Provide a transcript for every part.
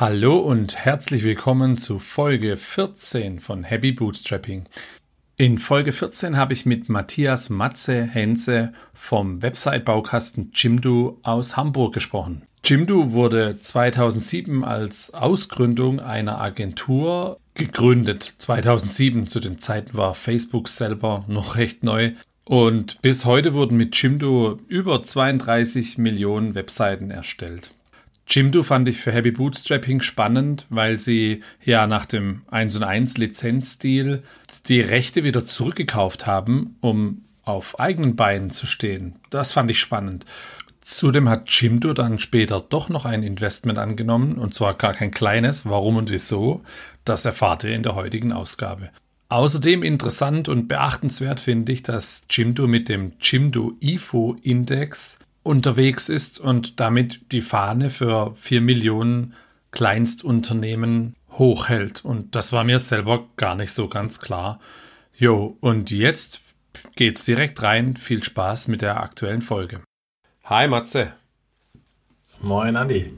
Hallo und herzlich willkommen zu Folge 14 von Happy Bootstrapping. In Folge 14 habe ich mit Matthias Matze Henze vom Website-Baukasten Jimdo aus Hamburg gesprochen. Jimdo wurde 2007 als Ausgründung einer Agentur gegründet. 2007 zu den Zeiten war Facebook selber noch recht neu. Und bis heute wurden mit Jimdo über 32 Millionen Webseiten erstellt. Jimdo fand ich für Happy Bootstrapping spannend, weil sie ja nach dem 1 und 1 Lizenzstil die Rechte wieder zurückgekauft haben, um auf eigenen Beinen zu stehen. Das fand ich spannend. Zudem hat Jimdo dann später doch noch ein Investment angenommen, und zwar gar kein kleines. Warum und wieso? Das erfahrt ihr in der heutigen Ausgabe. Außerdem interessant und beachtenswert finde ich, dass Jimdo mit dem Jimdo IFO Index unterwegs ist und damit die Fahne für vier Millionen Kleinstunternehmen hochhält. Und das war mir selber gar nicht so ganz klar. Jo, und jetzt geht's direkt rein. Viel Spaß mit der aktuellen Folge. Hi Matze. Moin Andi.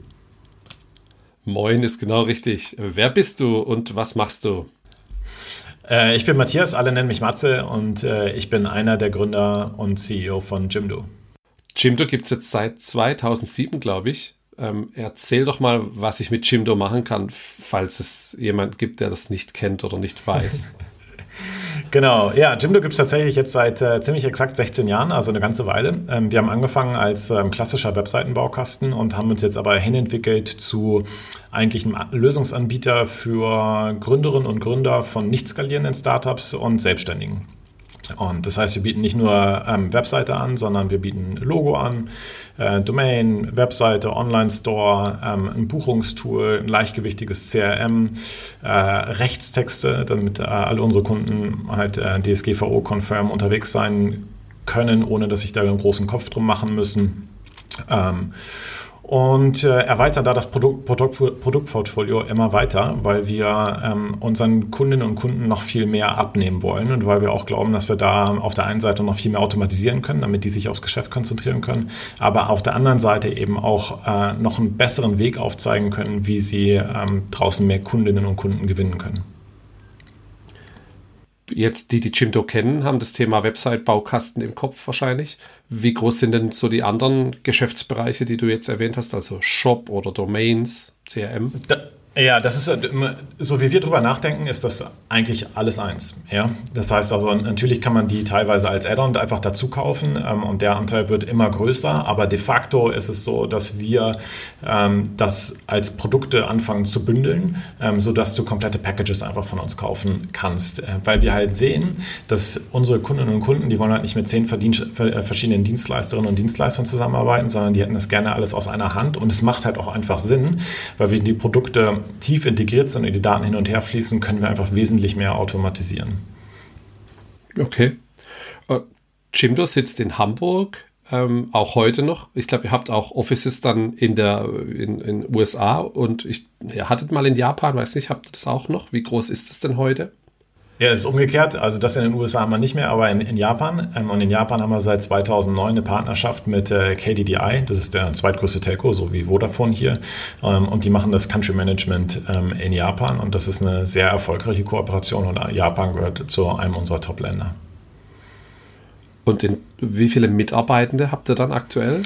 Moin ist genau richtig. Wer bist du und was machst du? Äh, ich bin Matthias, alle nennen mich Matze und äh, ich bin einer der Gründer und CEO von Jimdo. Jimdo gibt es jetzt seit 2007, glaube ich. Ähm, erzähl doch mal, was ich mit Jimdo machen kann, falls es jemand gibt, der das nicht kennt oder nicht weiß. Genau, ja, Jimdo gibt es tatsächlich jetzt seit äh, ziemlich exakt 16 Jahren, also eine ganze Weile. Ähm, wir haben angefangen als ähm, klassischer Webseitenbaukasten und haben uns jetzt aber hinentwickelt zu eigentlich einem Lösungsanbieter für Gründerinnen und Gründer von nicht skalierenden Startups und Selbstständigen. Und das heißt, wir bieten nicht nur ähm, Webseite an, sondern wir bieten Logo an, äh, Domain, Webseite, Online-Store, ähm, ein Buchungstool, ein leichtgewichtiges CRM, äh, Rechtstexte, damit äh, alle unsere Kunden halt äh, DSGVO-konform unterwegs sein können, ohne dass sich da einen großen Kopf drum machen müssen. Ähm, und äh, erweitern da das Produkt, Produkt, Produktportfolio immer weiter, weil wir ähm, unseren Kundinnen und Kunden noch viel mehr abnehmen wollen und weil wir auch glauben, dass wir da auf der einen Seite noch viel mehr automatisieren können, damit die sich aufs Geschäft konzentrieren können, aber auf der anderen Seite eben auch äh, noch einen besseren Weg aufzeigen können, wie sie ähm, draußen mehr Kundinnen und Kunden gewinnen können jetzt die, die Jimdo kennen, haben das Thema Website-Baukasten im Kopf wahrscheinlich. Wie groß sind denn so die anderen Geschäftsbereiche, die du jetzt erwähnt hast, also Shop oder Domains, CRM? Da, ja, das ist so wie wir drüber nachdenken, ist das eigentlich alles eins. Ja, das heißt also natürlich kann man die teilweise als Add-on einfach dazu kaufen ähm, und der Anteil wird immer größer, aber de facto ist es so, dass wir ähm, das als Produkte anfangen zu bündeln, ähm, so du komplette Packages einfach von uns kaufen kannst, äh, weil wir halt sehen, dass unsere Kundinnen und Kunden, die wollen halt nicht mit zehn äh, verschiedenen Dienstleisterinnen und Dienstleistern zusammenarbeiten, sondern die hätten das gerne alles aus einer Hand und es macht halt auch einfach Sinn, weil wir die Produkte tief integriert sind und die Daten hin und her fließen, können wir einfach wesentlich mehr automatisieren. Okay. Uh, Jimdo sitzt in Hamburg, ähm, auch heute noch. Ich glaube, ihr habt auch Offices dann in der in, in USA und ich, ihr hattet mal in Japan, weiß nicht, habt ihr das auch noch? Wie groß ist es denn heute? Ja, ist umgekehrt. Also das in den USA haben wir nicht mehr, aber in, in Japan. Ähm, und in Japan haben wir seit 2009 eine Partnerschaft mit äh, KDDI. Das ist der zweitgrößte Telco, so wie Vodafone hier. Ähm, und die machen das Country Management ähm, in Japan. Und das ist eine sehr erfolgreiche Kooperation. Und Japan gehört zu einem unserer Top-Länder. Und in, wie viele Mitarbeitende habt ihr dann aktuell?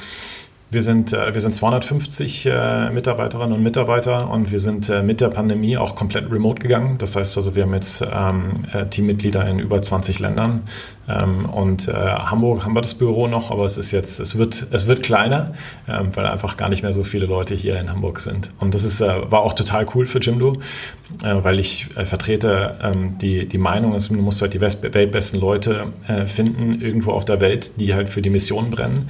Wir sind, äh, wir sind 250 äh, Mitarbeiterinnen und Mitarbeiter und wir sind äh, mit der Pandemie auch komplett remote gegangen. Das heißt also, wir haben jetzt ähm, Teammitglieder in über 20 Ländern. Ähm, und äh, Hamburg haben wir das Büro noch, aber es ist jetzt, es wird, es wird kleiner, ähm, weil einfach gar nicht mehr so viele Leute hier in Hamburg sind. Und das ist, äh, war auch total cool für Jimdo, äh, weil ich vertrete ähm, die, die Meinung, dass du musst halt die weltbesten Leute finden, irgendwo auf der Welt, die halt für die Mission brennen.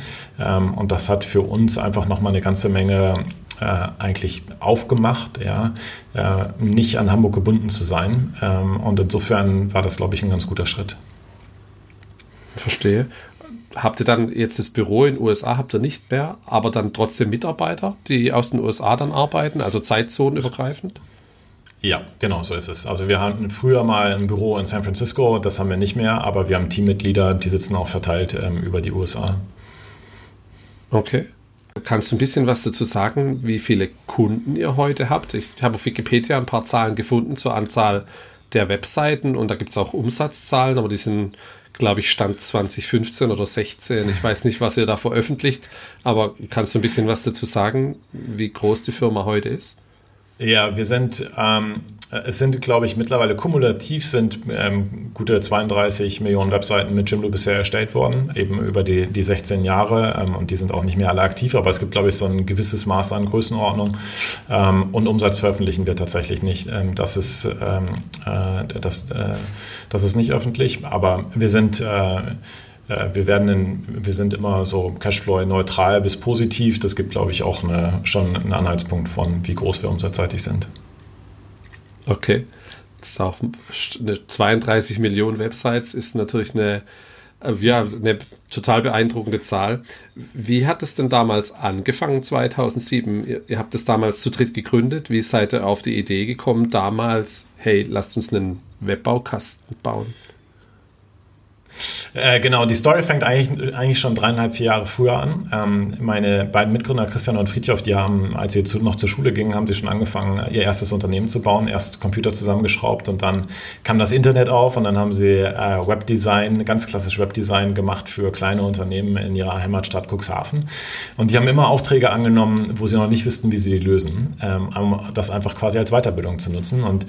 und das hat für uns einfach nochmal eine ganze Menge äh, eigentlich aufgemacht, ja, äh, nicht an Hamburg gebunden zu sein. Ähm, und insofern war das, glaube ich, ein ganz guter Schritt. Verstehe. Habt ihr dann jetzt das Büro in den USA, habt ihr nicht mehr, aber dann trotzdem Mitarbeiter, die aus den USA dann arbeiten, also zeitzonenübergreifend? Ja, genau so ist es. Also wir hatten früher mal ein Büro in San Francisco, das haben wir nicht mehr, aber wir haben Teammitglieder, die sitzen auch verteilt ähm, über die USA. Okay. kannst du ein bisschen was dazu sagen, wie viele Kunden ihr heute habt? Ich habe auf Wikipedia ein paar Zahlen gefunden zur Anzahl der Webseiten und da gibt es auch Umsatzzahlen, aber die sind, glaube ich, Stand 2015 oder 16. Ich weiß nicht, was ihr da veröffentlicht, aber kannst du ein bisschen was dazu sagen, wie groß die Firma heute ist? Ja, wir sind, ähm, es sind, glaube ich, mittlerweile kumulativ sind ähm, gute 32 Millionen Webseiten mit Jimdo bisher erstellt worden, eben über die, die 16 Jahre ähm, und die sind auch nicht mehr alle aktiv, aber es gibt, glaube ich, so ein gewisses Maß an Größenordnung ähm, und Umsatz veröffentlichen wir tatsächlich nicht. Ähm, das, ist, ähm, äh, das, äh, das ist nicht öffentlich, aber wir sind äh, äh, wir, werden in, wir sind immer so Cashflow-neutral bis positiv. Das gibt, glaube ich, auch eine, schon einen Anhaltspunkt von, wie groß wir umsatzseitig sind. Okay. Das ist auch eine 32 Millionen Websites ist natürlich eine, äh, ja, eine total beeindruckende Zahl. Wie hat es denn damals angefangen, 2007? Ihr, ihr habt es damals zu dritt gegründet. Wie seid ihr auf die Idee gekommen, damals, hey, lasst uns einen Webbaukasten bauen? Äh, genau, die Story fängt eigentlich, eigentlich schon dreieinhalb, vier Jahre früher an. Ähm, meine beiden Mitgründer, Christian und Friedhof, die haben, als sie zu, noch zur Schule gingen, haben sie schon angefangen, ihr erstes Unternehmen zu bauen. Erst Computer zusammengeschraubt und dann kam das Internet auf und dann haben sie äh, Webdesign, ganz klassisch Webdesign gemacht für kleine Unternehmen in ihrer Heimatstadt Cuxhaven. Und die haben immer Aufträge angenommen, wo sie noch nicht wussten, wie sie die lösen, ähm, um das einfach quasi als Weiterbildung zu nutzen. Und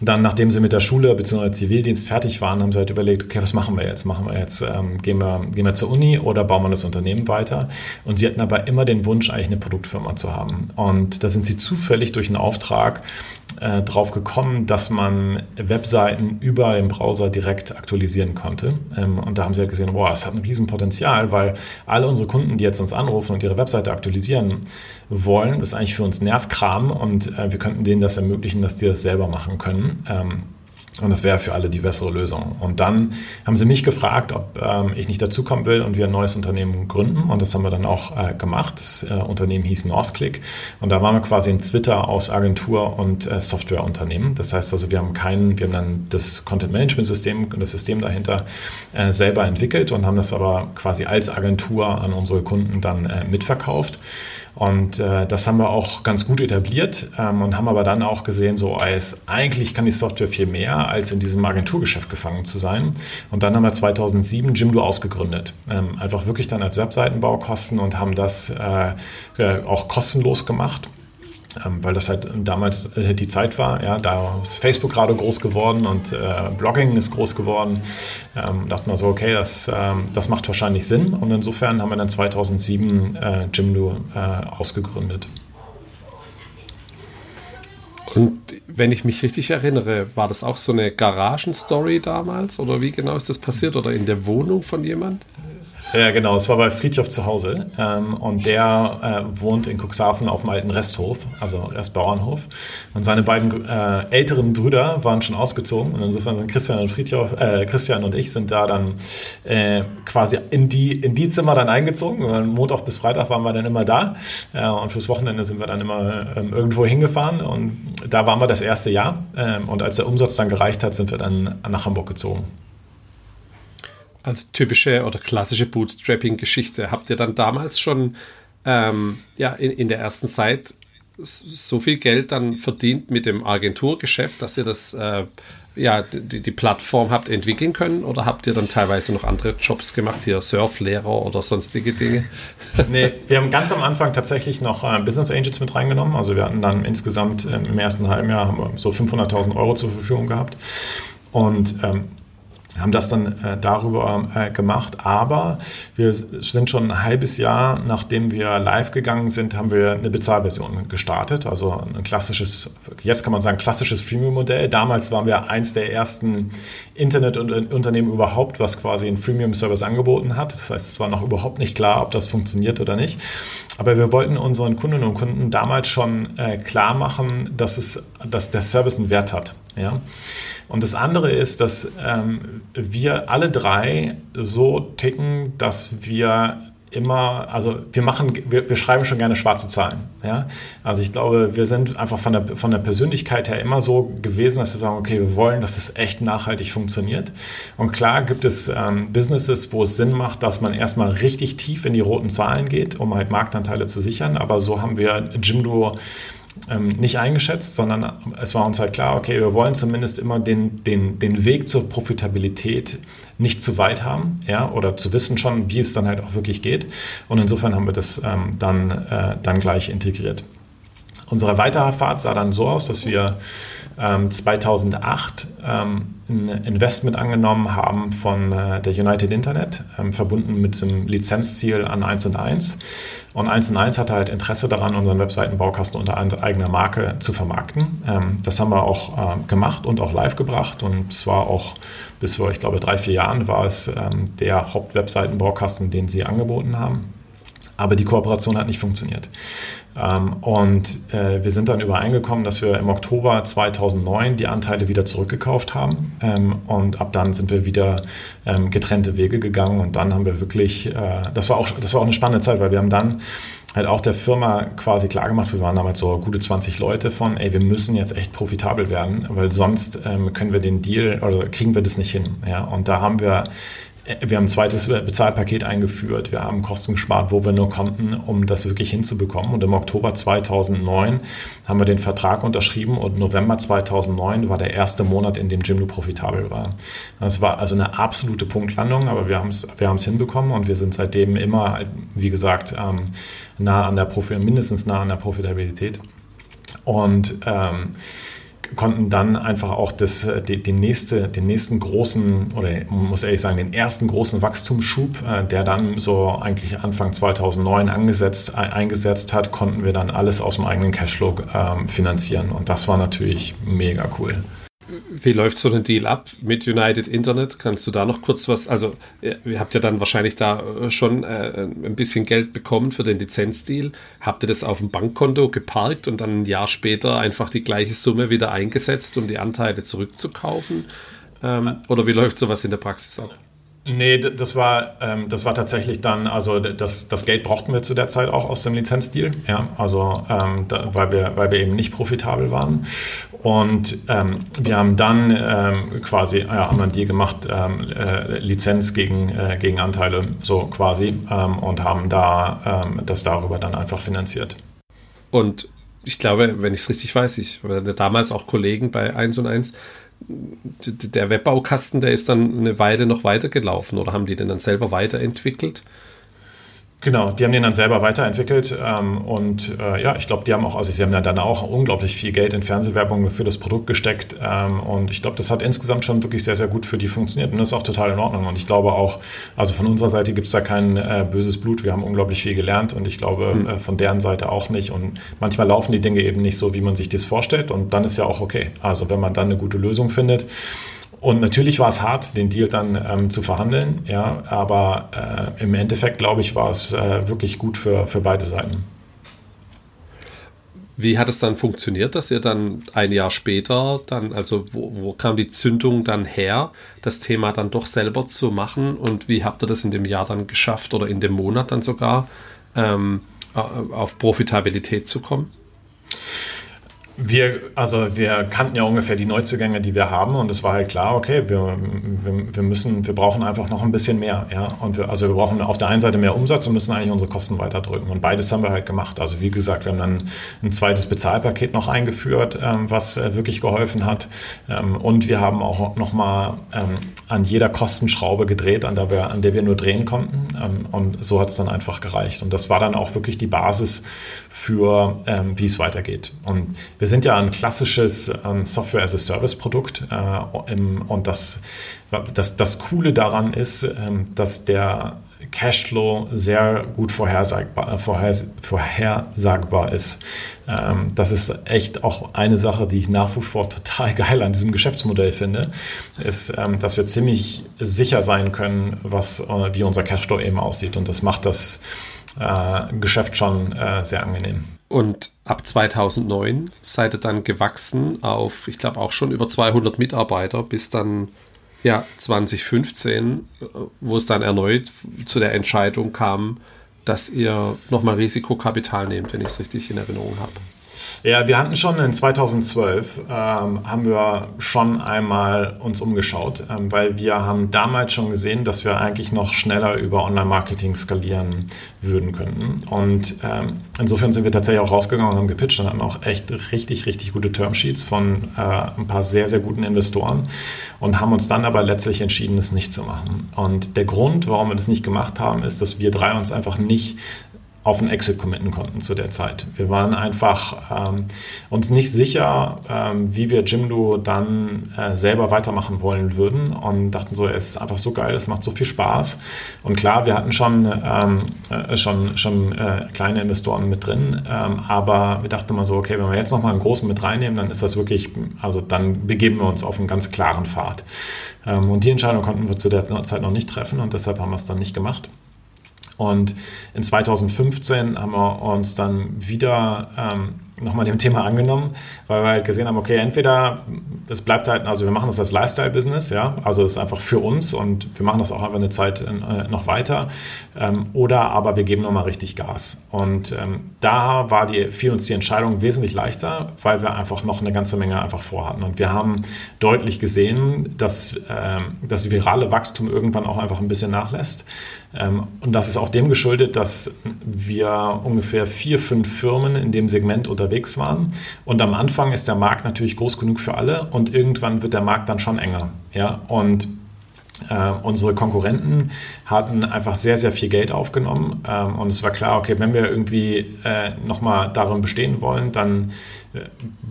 dann, nachdem sie mit der Schule bzw. Zivildienst fertig waren, haben sie halt überlegt, okay, was machen wir jetzt? Machen wir jetzt, ähm, gehen, wir, gehen wir zur Uni oder bauen wir das Unternehmen weiter? Und sie hatten aber immer den Wunsch, eigentlich eine Produktfirma zu haben. Und da sind sie zufällig durch einen Auftrag äh, drauf gekommen, dass man Webseiten über den Browser direkt aktualisieren konnte. Ähm, und da haben sie halt gesehen, boah, es hat ein Riesenpotenzial, weil alle unsere Kunden, die jetzt uns anrufen und ihre Webseite aktualisieren wollen, das ist eigentlich für uns Nervkram und äh, wir könnten denen das ermöglichen, dass die das selber machen können. Ähm, und das wäre für alle die bessere Lösung. Und dann haben sie mich gefragt, ob ähm, ich nicht dazukommen will und wir ein neues Unternehmen gründen. Und das haben wir dann auch äh, gemacht. Das äh, Unternehmen hieß Northclick. Und da waren wir quasi ein Twitter aus Agentur und äh, Softwareunternehmen. Das heißt also, wir haben keinen, wir haben dann das Content Management System und das System dahinter äh, selber entwickelt und haben das aber quasi als Agentur an unsere Kunden dann äh, mitverkauft. Und äh, das haben wir auch ganz gut etabliert ähm, und haben aber dann auch gesehen, so als eigentlich kann die Software viel mehr, als in diesem Agenturgeschäft gefangen zu sein. Und dann haben wir 2007 Jimdo ausgegründet. Ähm, einfach wirklich dann als Webseitenbaukosten und haben das äh, äh, auch kostenlos gemacht weil das halt damals äh, die Zeit war. Ja, da ist Facebook gerade groß geworden und äh, Blogging ist groß geworden. Ähm, dachten wir so, okay, das, ähm, das macht wahrscheinlich Sinn. Und insofern haben wir dann 2007 äh, Jimdo äh, ausgegründet. Und wenn ich mich richtig erinnere, war das auch so eine Garagenstory damals? Oder wie genau ist das passiert? Oder in der Wohnung von jemand? Ja, genau. Es war bei Friedhof zu Hause. Ähm, und der äh, wohnt in Cuxhaven auf dem alten Resthof, also Restbauernhof. Und seine beiden äh, älteren Brüder waren schon ausgezogen. Und insofern sind Christian und Friedhof, äh, Christian und ich sind da dann äh, quasi in die, in die Zimmer dann eingezogen. Und Montag bis Freitag waren wir dann immer da. Äh, und fürs Wochenende sind wir dann immer ähm, irgendwo hingefahren. Und da waren wir das erste Jahr. Ähm, und als der Umsatz dann gereicht hat, sind wir dann nach Hamburg gezogen. Also typische oder klassische Bootstrapping-Geschichte. Habt ihr dann damals schon ähm, ja, in, in der ersten Zeit so viel Geld dann verdient mit dem Agenturgeschäft, dass ihr das äh, ja, die, die Plattform habt entwickeln können oder habt ihr dann teilweise noch andere Jobs gemacht, hier Surflehrer oder sonstige Dinge? nee, wir haben ganz am Anfang tatsächlich noch äh, Business Angels mit reingenommen. Also wir hatten dann insgesamt ähm, im ersten halben Jahr so 500.000 Euro zur Verfügung gehabt. Und ähm, haben das dann äh, darüber äh, gemacht. Aber wir sind schon ein halbes Jahr, nachdem wir live gegangen sind, haben wir eine Bezahlversion gestartet. Also ein klassisches, jetzt kann man sagen, klassisches Freemium-Modell. Damals waren wir eins der ersten Internetunternehmen überhaupt, was quasi einen Freemium-Service angeboten hat. Das heißt, es war noch überhaupt nicht klar, ob das funktioniert oder nicht. Aber wir wollten unseren Kundinnen und Kunden damals schon äh, klar machen, dass, es, dass der Service einen Wert hat. Ja? Und das andere ist, dass ähm, wir alle drei so ticken, dass wir immer, also wir machen, wir, wir schreiben schon gerne schwarze Zahlen. Ja? Also ich glaube, wir sind einfach von der, von der Persönlichkeit her immer so gewesen, dass wir sagen, okay, wir wollen, dass es echt nachhaltig funktioniert. Und klar gibt es ähm, Businesses, wo es Sinn macht, dass man erstmal richtig tief in die roten Zahlen geht, um halt Marktanteile zu sichern. Aber so haben wir Jimdo ähm, nicht eingeschätzt, sondern es war uns halt klar, okay, wir wollen zumindest immer den, den, den Weg zur Profitabilität nicht zu weit haben, ja, oder zu wissen schon, wie es dann halt auch wirklich geht. Und insofern haben wir das ähm, dann, äh, dann gleich integriert. Unsere Weiterfahrt sah dann so aus, dass wir 2008 ähm, ein Investment angenommen haben von äh, der United Internet, ähm, verbunden mit dem Lizenzziel an 1 und 1. Und 1 und 1 hatte halt Interesse daran, unseren Webseitenbaukasten unter eigener Marke zu vermarkten. Ähm, das haben wir auch gemacht und auch live gebracht. Und es war auch bis vor, ich glaube, drei, vier Jahren war es ähm, der Hauptwebseitenbaukasten, den sie angeboten haben. Aber die Kooperation hat nicht funktioniert. Ähm, und äh, wir sind dann übereingekommen, dass wir im Oktober 2009 die Anteile wieder zurückgekauft haben. Ähm, und ab dann sind wir wieder ähm, getrennte Wege gegangen. Und dann haben wir wirklich, äh, das war auch, das war auch eine spannende Zeit, weil wir haben dann halt auch der Firma quasi klargemacht, wir waren damals so gute 20 Leute von, ey, wir müssen jetzt echt profitabel werden, weil sonst können wir den Deal oder kriegen wir das nicht hin. Und da haben wir wir haben ein zweites Bezahlpaket eingeführt, wir haben Kosten gespart, wo wir nur konnten, um das wirklich hinzubekommen. Und im Oktober 2009 haben wir den Vertrag unterschrieben und November 2009 war der erste Monat, in dem Jimdo profitabel war. Das war also eine absolute Punktlandung, aber wir haben es wir hinbekommen und wir sind seitdem immer, wie gesagt, ähm, nah an der Profi mindestens nah an der Profitabilität. Und ähm, konnten dann einfach auch das, äh, den, den, nächste, den nächsten großen, oder muss ehrlich sagen, den ersten großen Wachstumsschub, äh, der dann so eigentlich Anfang 2009 angesetzt, eingesetzt hat, konnten wir dann alles aus dem eigenen Cashflow ähm, finanzieren. Und das war natürlich mega cool. Wie läuft so ein Deal ab mit United Internet? Kannst du da noch kurz was, also ihr habt ja dann wahrscheinlich da äh, schon äh, ein bisschen Geld bekommen für den Lizenzdeal. Habt ihr das auf dem Bankkonto geparkt und dann ein Jahr später einfach die gleiche Summe wieder eingesetzt, um die Anteile zurückzukaufen? Ähm, oder wie läuft sowas in der Praxis ab? Nee, das war, ähm, das war tatsächlich dann, also das, das Geld brauchten wir zu der Zeit auch aus dem Lizenzdeal, ja, also ähm, da, weil, wir, weil wir eben nicht profitabel waren. Und ähm, wir haben dann ähm, quasi, ja, haben einen Deal gemacht, ähm, äh, Lizenz gegen, äh, gegen Anteile, so quasi, ähm, und haben da ähm, das darüber dann einfach finanziert. Und ich glaube, wenn ich es richtig weiß, ich war damals auch Kollegen bei 1 und 1, der Webbaukasten, der ist dann eine Weile noch weitergelaufen oder haben die den dann selber weiterentwickelt? Genau, die haben den dann selber weiterentwickelt ähm, und äh, ja, ich glaube, die haben auch, also sie haben dann auch unglaublich viel Geld in Fernsehwerbung für das Produkt gesteckt ähm, und ich glaube, das hat insgesamt schon wirklich sehr, sehr gut für die funktioniert und das ist auch total in Ordnung und ich glaube auch, also von unserer Seite gibt es da kein äh, böses Blut, wir haben unglaublich viel gelernt und ich glaube, mhm. äh, von deren Seite auch nicht und manchmal laufen die Dinge eben nicht so, wie man sich das vorstellt und dann ist ja auch okay, also wenn man dann eine gute Lösung findet, und natürlich war es hart, den Deal dann ähm, zu verhandeln, ja, aber äh, im Endeffekt, glaube ich, war es äh, wirklich gut für, für beide Seiten. Wie hat es dann funktioniert, dass ihr dann ein Jahr später dann, also wo, wo, kam die Zündung dann her, das Thema dann doch selber zu machen und wie habt ihr das in dem Jahr dann geschafft oder in dem Monat dann sogar ähm, auf Profitabilität zu kommen? Wir, also wir kannten ja ungefähr die Neuzugänge, die wir haben und es war halt klar, okay, wir, wir, wir müssen, wir brauchen einfach noch ein bisschen mehr, ja. Und wir, also wir brauchen auf der einen Seite mehr Umsatz und müssen eigentlich unsere Kosten weiterdrücken. Und beides haben wir halt gemacht. Also wie gesagt, wir haben dann ein zweites Bezahlpaket noch eingeführt, ähm, was äh, wirklich geholfen hat. Ähm, und wir haben auch nochmal ähm, an jeder Kostenschraube gedreht, an der wir, an der wir nur drehen konnten. Ähm, und so hat es dann einfach gereicht. Und das war dann auch wirklich die Basis für, ähm, wie es weitergeht. Und wir sind ja ein klassisches ähm, Software-as-a-Service-Produkt äh, und das, das, das Coole daran ist, ähm, dass der Cashflow sehr gut vorhersagbar, äh, vorhers vorhersagbar ist. Ähm, das ist echt auch eine Sache, die ich nach wie vor total geil an diesem Geschäftsmodell finde, ist, ähm, dass wir ziemlich sicher sein können, was, äh, wie unser Cashflow eben aussieht. Und das macht das äh, Geschäft schon äh, sehr angenehm. Und ab 2009 seid ihr dann gewachsen auf, ich glaube auch schon über 200 Mitarbeiter, bis dann ja 2015, wo es dann erneut zu der Entscheidung kam, dass ihr nochmal Risikokapital nehmt, wenn ich es richtig in Erinnerung habe. Ja, wir hatten schon in 2012 ähm, haben wir schon einmal uns umgeschaut, ähm, weil wir haben damals schon gesehen, dass wir eigentlich noch schneller über Online-Marketing skalieren würden könnten. Und ähm, insofern sind wir tatsächlich auch rausgegangen und haben gepitcht und hatten auch echt richtig, richtig gute Termsheets von äh, ein paar sehr, sehr guten Investoren und haben uns dann aber letztlich entschieden, es nicht zu machen. Und der Grund, warum wir das nicht gemacht haben, ist, dass wir drei uns einfach nicht auf ein Exit committen konnten zu der Zeit. Wir waren einfach ähm, uns nicht sicher, ähm, wie wir Jimdo dann äh, selber weitermachen wollen würden und dachten so, es ist einfach so geil, es macht so viel Spaß. Und klar, wir hatten schon, ähm, äh, schon, schon äh, kleine Investoren mit drin, ähm, aber wir dachten mal so, okay, wenn wir jetzt nochmal einen großen mit reinnehmen, dann ist das wirklich, also dann begeben wir uns auf einen ganz klaren Pfad. Ähm, und die Entscheidung konnten wir zu der Zeit noch nicht treffen und deshalb haben wir es dann nicht gemacht. Und in 2015 haben wir uns dann wieder ähm, nochmal dem Thema angenommen, weil wir halt gesehen haben, okay, entweder es bleibt halt, also wir machen das als Lifestyle-Business, ja, also es ist einfach für uns und wir machen das auch einfach eine Zeit äh, noch weiter, ähm, oder aber wir geben nochmal richtig Gas. Und ähm, da war die, fiel uns die Entscheidung wesentlich leichter, weil wir einfach noch eine ganze Menge einfach vorhatten. Und wir haben deutlich gesehen, dass ähm, das virale Wachstum irgendwann auch einfach ein bisschen nachlässt. Ähm, und das ist auch dem geschuldet, dass wir ungefähr vier, fünf Firmen in dem Segment unterwegs waren. Und am Anfang ist der Markt natürlich groß genug für alle und irgendwann wird der Markt dann schon enger. Ja? Und äh, unsere Konkurrenten hatten einfach sehr, sehr viel Geld aufgenommen ähm, und es war klar, okay, wenn wir irgendwie äh, nochmal darin bestehen wollen, dann äh,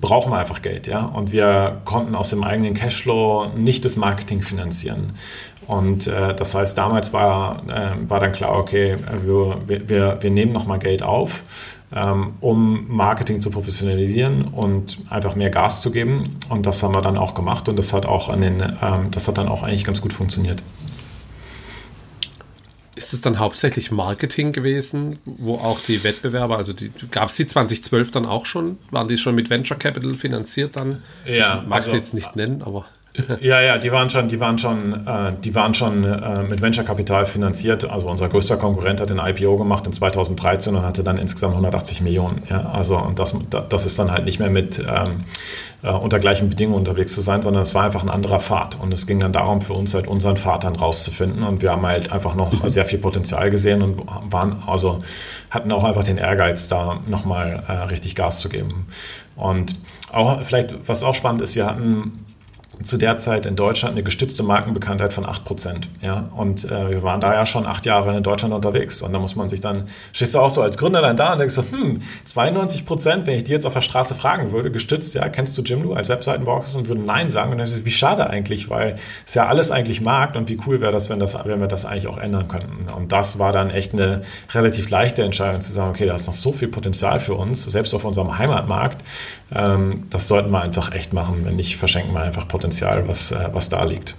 brauchen wir einfach Geld, ja. Und wir konnten aus dem eigenen Cashflow nicht das Marketing finanzieren. Und äh, das heißt, damals war, äh, war dann klar, okay, wir, wir, wir nehmen nochmal Geld auf um Marketing zu professionalisieren und einfach mehr Gas zu geben. Und das haben wir dann auch gemacht und das hat auch an den, ähm, das hat dann auch eigentlich ganz gut funktioniert. Ist es dann hauptsächlich Marketing gewesen, wo auch die Wettbewerber, also gab es die 2012 dann auch schon? Waren die schon mit Venture Capital finanziert dann? Ja, ich mag also, sie jetzt nicht nennen, aber. Ja, ja, die waren schon, die waren schon, äh, die waren schon äh, mit Venture Capital finanziert. Also unser größter Konkurrent hat ein IPO gemacht in 2013 und hatte dann insgesamt 180 Millionen. Ja, also und das, das ist dann halt nicht mehr mit ähm, äh, unter gleichen Bedingungen unterwegs zu sein, sondern es war einfach ein anderer Pfad. Und es ging dann darum, für uns halt unseren Pfad dann rauszufinden. Und wir haben halt einfach noch sehr viel Potenzial gesehen und waren, also hatten auch einfach den Ehrgeiz, da nochmal äh, richtig Gas zu geben. Und auch vielleicht, was auch spannend ist, wir hatten zu der Zeit in Deutschland eine gestützte Markenbekanntheit von 8%. Ja? Und äh, wir waren da ja schon acht Jahre in Deutschland unterwegs. Und da muss man sich dann, stehst du auch so als Gründer dann da und denkst so, hm, 92%, wenn ich die jetzt auf der Straße fragen würde, gestützt, ja, kennst du Jimdo als Webseitenbauer und würde Nein sagen. Und dann ist es, wie schade eigentlich, weil es ja alles eigentlich Markt und wie cool wäre das, wenn, das, wenn wir das eigentlich auch ändern könnten. Und das war dann echt eine relativ leichte Entscheidung zu sagen, okay, da ist noch so viel Potenzial für uns, selbst auf unserem Heimatmarkt. Ähm, das sollten wir einfach echt machen. Wenn nicht, verschenken wir einfach Potenzial, was, äh, was da liegt.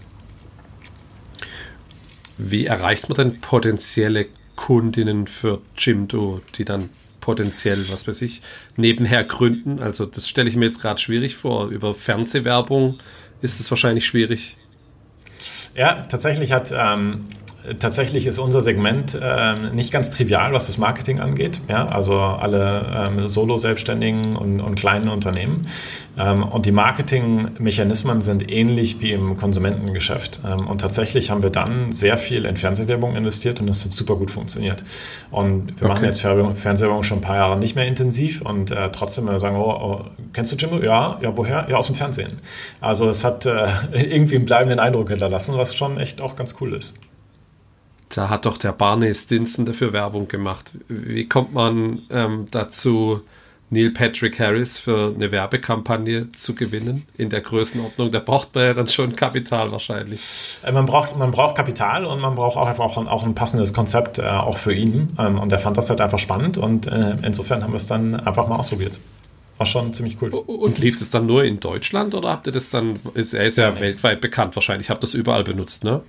Wie erreicht man denn potenzielle Kundinnen für Jimdo, die dann potenziell, was weiß ich, nebenher gründen? Also das stelle ich mir jetzt gerade schwierig vor. Über Fernsehwerbung ist es wahrscheinlich schwierig. Ja, tatsächlich hat ähm, tatsächlich ist unser Segment äh, nicht ganz trivial, was das Marketing angeht. Ja? Also alle ähm, Solo-Selbstständigen und, und, kleinen Unternehmen. Ähm, und die Marketingmechanismen sind ähnlich wie im Konsumentengeschäft. Ähm, und tatsächlich haben wir dann sehr viel in Fernsehwerbung investiert und das hat super gut funktioniert. Und wir okay. machen jetzt Fernsehwerbung schon ein paar Jahre nicht mehr intensiv und äh, trotzdem wir sagen, oh, oh, kennst du Jimbo? Ja, ja, woher? Ja, aus dem Fernsehen. Also es hat äh, irgendwie einen bleibenden Eindruck hinterlassen, was schon echt auch ganz cool ist. Da hat doch der Barney Stinson dafür Werbung gemacht. Wie kommt man ähm, dazu, Neil Patrick Harris für eine Werbekampagne zu gewinnen in der Größenordnung? Da braucht man ja dann schon Kapital wahrscheinlich. Äh, man braucht, man braucht Kapital und man braucht auch einfach auch ein, auch ein passendes Konzept äh, auch für ihn. Ähm, und er fand das halt einfach spannend und äh, insofern haben wir es dann einfach mal ausprobiert war schon ziemlich cool. Und lief das dann nur in Deutschland oder habt ihr das dann, ist, er ist ja, ja weltweit bekannt wahrscheinlich, habt das überall benutzt, ne?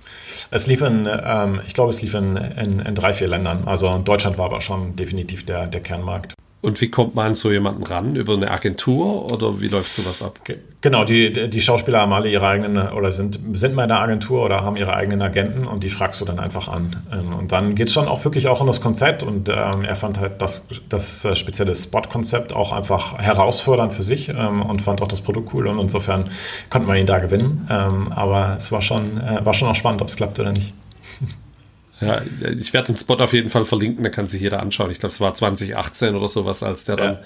Es lief in, ähm, ich glaube, es lief in, in, in, drei, vier Ländern. Also Deutschland war aber schon definitiv der, der Kernmarkt. Und wie kommt man an so jemanden ran? Über eine Agentur oder wie läuft sowas ab? Genau, die, die Schauspieler haben alle ihre eigenen oder sind, sind bei der Agentur oder haben ihre eigenen Agenten und die fragst du dann einfach an. Ähm, und dann geht es schon auch wirklich auch um das Konzept und ähm, er fand halt das, das äh, spezielle Spot-Konzept auch einfach herausfordernd für sich ähm, und fand auch das Produkt cool und insofern konnte man ihn da gewinnen. Ähm, aber es war schon, äh, war schon auch spannend, ob es klappt oder nicht. Ja, ich werde den Spot auf jeden Fall verlinken, da kann sich jeder anschauen. Ich glaube, es war 2018 oder sowas, als der dann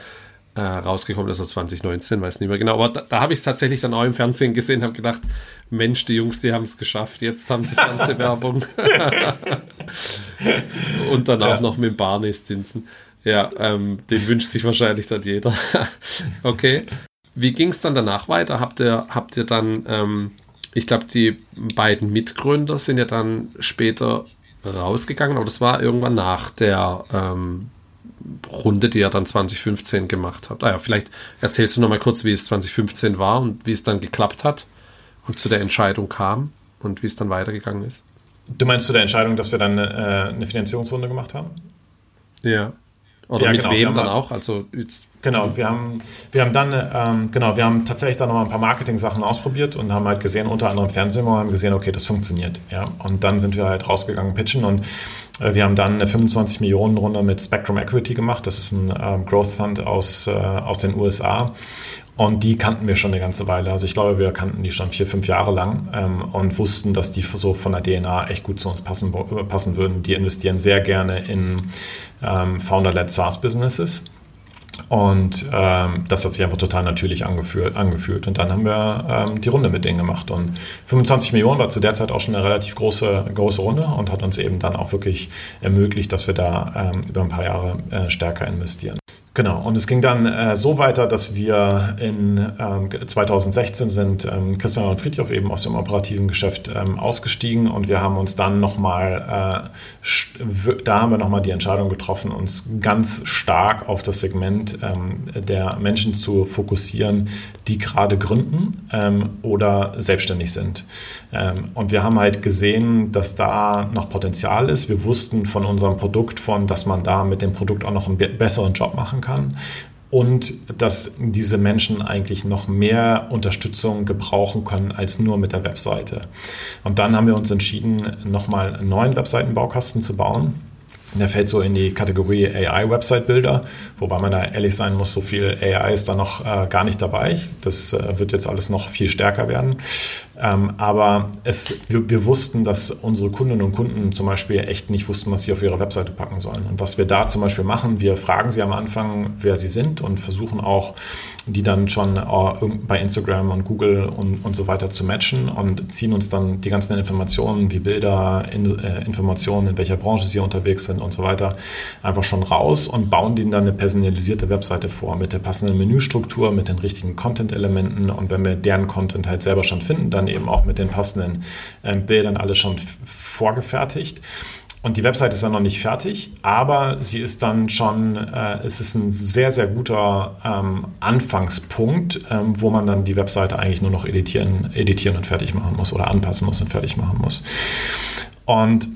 äh, rausgekommen ist, also 2019, weiß nicht mehr genau. Aber da, da habe ich es tatsächlich dann auch im Fernsehen gesehen, habe gedacht, Mensch, die Jungs, die haben es geschafft. Jetzt haben sie Fernsehwerbung. Und dann auch ja. noch mit Barney Stinson. Ja, ähm, den wünscht sich wahrscheinlich dann jeder. okay. Wie ging es dann danach weiter? Habt ihr, habt ihr dann, ähm, ich glaube, die beiden Mitgründer sind ja dann später rausgegangen, aber das war irgendwann nach der ähm, Runde, die ihr dann 2015 gemacht habt. Ah ja, vielleicht erzählst du noch mal kurz, wie es 2015 war und wie es dann geklappt hat und zu der Entscheidung kam und wie es dann weitergegangen ist. Du meinst zu der Entscheidung, dass wir dann äh, eine Finanzierungsrunde gemacht haben? Ja. Oder ja, mit genau, wem dann auch? Also jetzt Genau, wir haben, wir haben dann, ähm, genau, wir haben tatsächlich dann noch mal ein paar Marketing-Sachen ausprobiert und haben halt gesehen, unter anderem Fernsehen, und haben gesehen, okay, das funktioniert, ja. Und dann sind wir halt rausgegangen, pitchen und äh, wir haben dann eine 25 Millionen Runde mit Spectrum Equity gemacht. Das ist ein ähm, Growth Fund aus, äh, aus den USA. Und die kannten wir schon eine ganze Weile. Also ich glaube, wir kannten die schon vier, fünf Jahre lang ähm, und wussten, dass die so von der DNA echt gut zu uns passen, passen würden. Die investieren sehr gerne in ähm, Founder-led SaaS-Businesses. Und ähm, das hat sich einfach total natürlich angefühlt. angefühlt. Und dann haben wir ähm, die Runde mit denen gemacht. Und 25 Millionen war zu der Zeit auch schon eine relativ große, große Runde und hat uns eben dann auch wirklich ermöglicht, dass wir da ähm, über ein paar Jahre äh, stärker investieren. Genau, und es ging dann äh, so weiter, dass wir in ähm, 2016 sind ähm, Christian und Friedhoff eben aus dem operativen Geschäft ähm, ausgestiegen und wir haben uns dann nochmal, äh, da haben wir nochmal die Entscheidung getroffen, uns ganz stark auf das Segment ähm, der Menschen zu fokussieren, die gerade gründen ähm, oder selbstständig sind. Ähm, und wir haben halt gesehen, dass da noch Potenzial ist. Wir wussten von unserem Produkt von, dass man da mit dem Produkt auch noch einen besseren Job machen kann und dass diese Menschen eigentlich noch mehr Unterstützung gebrauchen können als nur mit der Webseite. Und dann haben wir uns entschieden, nochmal einen neuen Webseitenbaukasten zu bauen. Der fällt so in die Kategorie AI-Website-Bilder, wobei man da ehrlich sein muss, so viel AI ist da noch äh, gar nicht dabei. Das äh, wird jetzt alles noch viel stärker werden. Ähm, aber es, wir, wir, wussten, dass unsere Kundinnen und Kunden zum Beispiel echt nicht wussten, was sie auf ihre Webseite packen sollen. Und was wir da zum Beispiel machen, wir fragen sie am Anfang, wer sie sind und versuchen auch, die dann schon äh, bei Instagram und Google und, und so weiter zu matchen und ziehen uns dann die ganzen Informationen wie Bilder, in, äh, Informationen, in welcher Branche sie unterwegs sind und so weiter, einfach schon raus und bauen denen dann eine personalisierte Webseite vor mit der passenden Menüstruktur, mit den richtigen Content-Elementen. Und wenn wir deren Content halt selber schon finden, dann eben auch mit den passenden äh, Bildern alles schon vorgefertigt. Und die Website ist dann noch nicht fertig, aber sie ist dann schon, äh, es ist ein sehr, sehr guter ähm, Anfangspunkt, ähm, wo man dann die Webseite eigentlich nur noch editieren, editieren und fertig machen muss oder anpassen muss und fertig machen muss. Und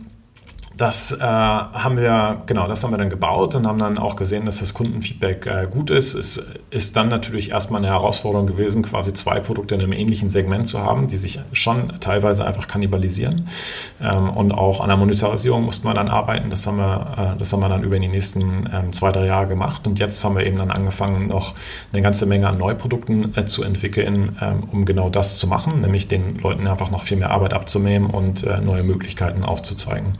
das äh, haben wir, genau, das haben wir dann gebaut und haben dann auch gesehen, dass das Kundenfeedback äh, gut ist. Es ist dann natürlich erstmal eine Herausforderung gewesen, quasi zwei Produkte in einem ähnlichen Segment zu haben, die sich schon teilweise einfach kannibalisieren. Ähm, und auch an der Monetarisierung mussten wir dann arbeiten. Das haben wir, äh, das haben wir dann über die nächsten ähm, zwei, drei Jahre gemacht. Und jetzt haben wir eben dann angefangen, noch eine ganze Menge an Neuprodukten äh, zu entwickeln, ähm, um genau das zu machen, nämlich den Leuten einfach noch viel mehr Arbeit abzunehmen und äh, neue Möglichkeiten aufzuzeigen.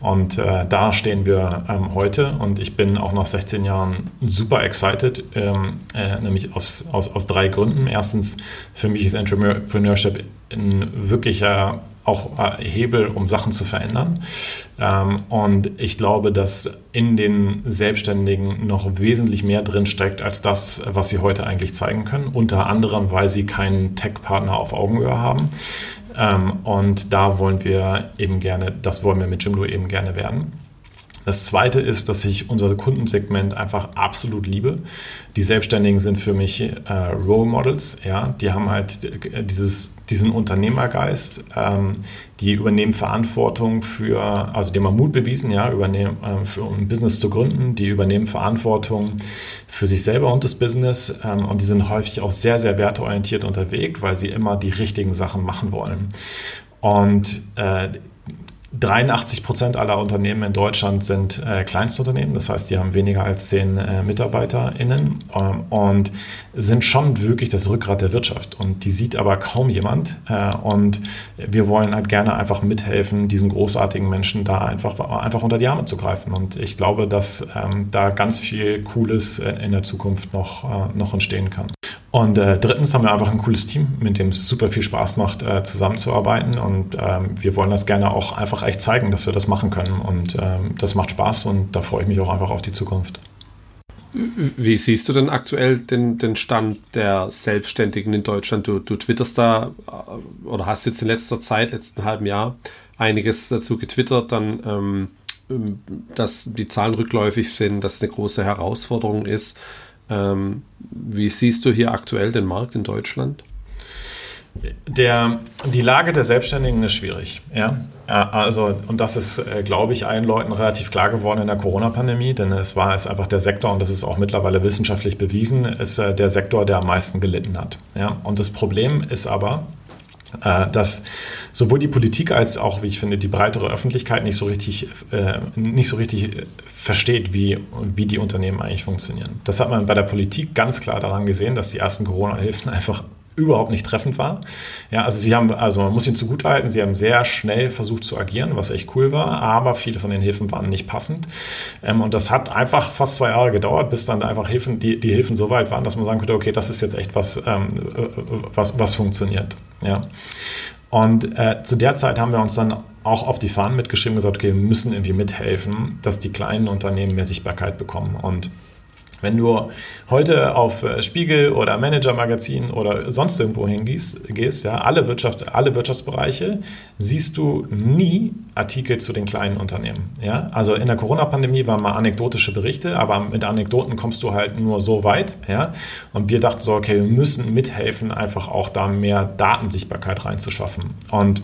Und äh, da stehen wir ähm, heute und ich bin auch nach 16 Jahren super excited, ähm, äh, nämlich aus, aus, aus drei Gründen. Erstens, für mich ist Entrepreneurship ein wirklicher auch äh, Hebel, um Sachen zu verändern. Ähm, und ich glaube, dass in den Selbstständigen noch wesentlich mehr drin steckt als das, was sie heute eigentlich zeigen können. Unter anderem, weil sie keinen Tech-Partner auf Augenhöhe haben. Ähm, und da wollen wir eben gerne, das wollen wir mit Jimdo eben gerne werden. Das zweite ist, dass ich unser Kundensegment einfach absolut liebe. Die Selbstständigen sind für mich äh, Role Models. Ja? Die haben halt dieses, diesen Unternehmergeist. Ähm, die übernehmen Verantwortung für, also die haben Mut bewiesen, ja, übernehmen, äh, für ein Business zu gründen. Die übernehmen Verantwortung für sich selber und das Business. Ähm, und die sind häufig auch sehr, sehr werteorientiert unterwegs, weil sie immer die richtigen Sachen machen wollen. Und äh, 83 Prozent aller Unternehmen in Deutschland sind äh, Kleinstunternehmen, das heißt, die haben weniger als zehn äh, MitarbeiterInnen ähm, und sind schon wirklich das Rückgrat der Wirtschaft. Und die sieht aber kaum jemand. Äh, und wir wollen halt gerne einfach mithelfen, diesen großartigen Menschen da einfach, einfach unter die Arme zu greifen. Und ich glaube, dass ähm, da ganz viel Cooles in der Zukunft noch, äh, noch entstehen kann. Und äh, drittens haben wir einfach ein cooles Team, mit dem es super viel Spaß macht, äh, zusammenzuarbeiten. Und ähm, wir wollen das gerne auch einfach echt zeigen, dass wir das machen können. Und ähm, das macht Spaß und da freue ich mich auch einfach auf die Zukunft. Wie siehst du denn aktuell den, den Stand der Selbstständigen in Deutschland? Du, du twitterst da äh, oder hast jetzt in letzter Zeit, letzten halben Jahr, einiges dazu getwittert, dann, ähm, dass die Zahlen rückläufig sind, dass es eine große Herausforderung ist. Ähm, wie siehst du hier aktuell den Markt in Deutschland? Der, die Lage der Selbstständigen ist schwierig. Ja? Äh, also, und das ist, äh, glaube ich, allen Leuten relativ klar geworden in der Corona-Pandemie, denn es war es einfach der Sektor, und das ist auch mittlerweile wissenschaftlich bewiesen, ist äh, der Sektor, der am meisten gelitten hat. Ja? Und das Problem ist aber, dass sowohl die Politik als auch, wie ich finde, die breitere Öffentlichkeit nicht so richtig, nicht so richtig versteht, wie, wie die Unternehmen eigentlich funktionieren. Das hat man bei der Politik ganz klar daran gesehen, dass die ersten Corona-Hilfen einfach überhaupt nicht treffend war. Ja, also sie haben, also man muss ihnen zugutehalten, sie haben sehr schnell versucht zu agieren, was echt cool war, aber viele von den Hilfen waren nicht passend. Ähm, und das hat einfach fast zwei Jahre gedauert, bis dann einfach Hilfen, die, die Hilfen so weit waren, dass man sagen könnte, okay, das ist jetzt echt was, ähm, was, was funktioniert. Ja. Und äh, zu der Zeit haben wir uns dann auch auf die Fahnen mitgeschrieben gesagt, okay, wir müssen irgendwie mithelfen, dass die kleinen Unternehmen mehr Sichtbarkeit bekommen. Und wenn du heute auf äh, Spiegel oder Manager Magazin oder sonst irgendwo hingehst, gehst, ja, alle, Wirtschaft, alle Wirtschaftsbereiche, siehst du nie Artikel zu den kleinen Unternehmen. Ja? Also in der Corona-Pandemie waren mal anekdotische Berichte, aber mit Anekdoten kommst du halt nur so weit. Ja? Und wir dachten so, okay, wir müssen mithelfen, einfach auch da mehr Datensichtbarkeit reinzuschaffen. Und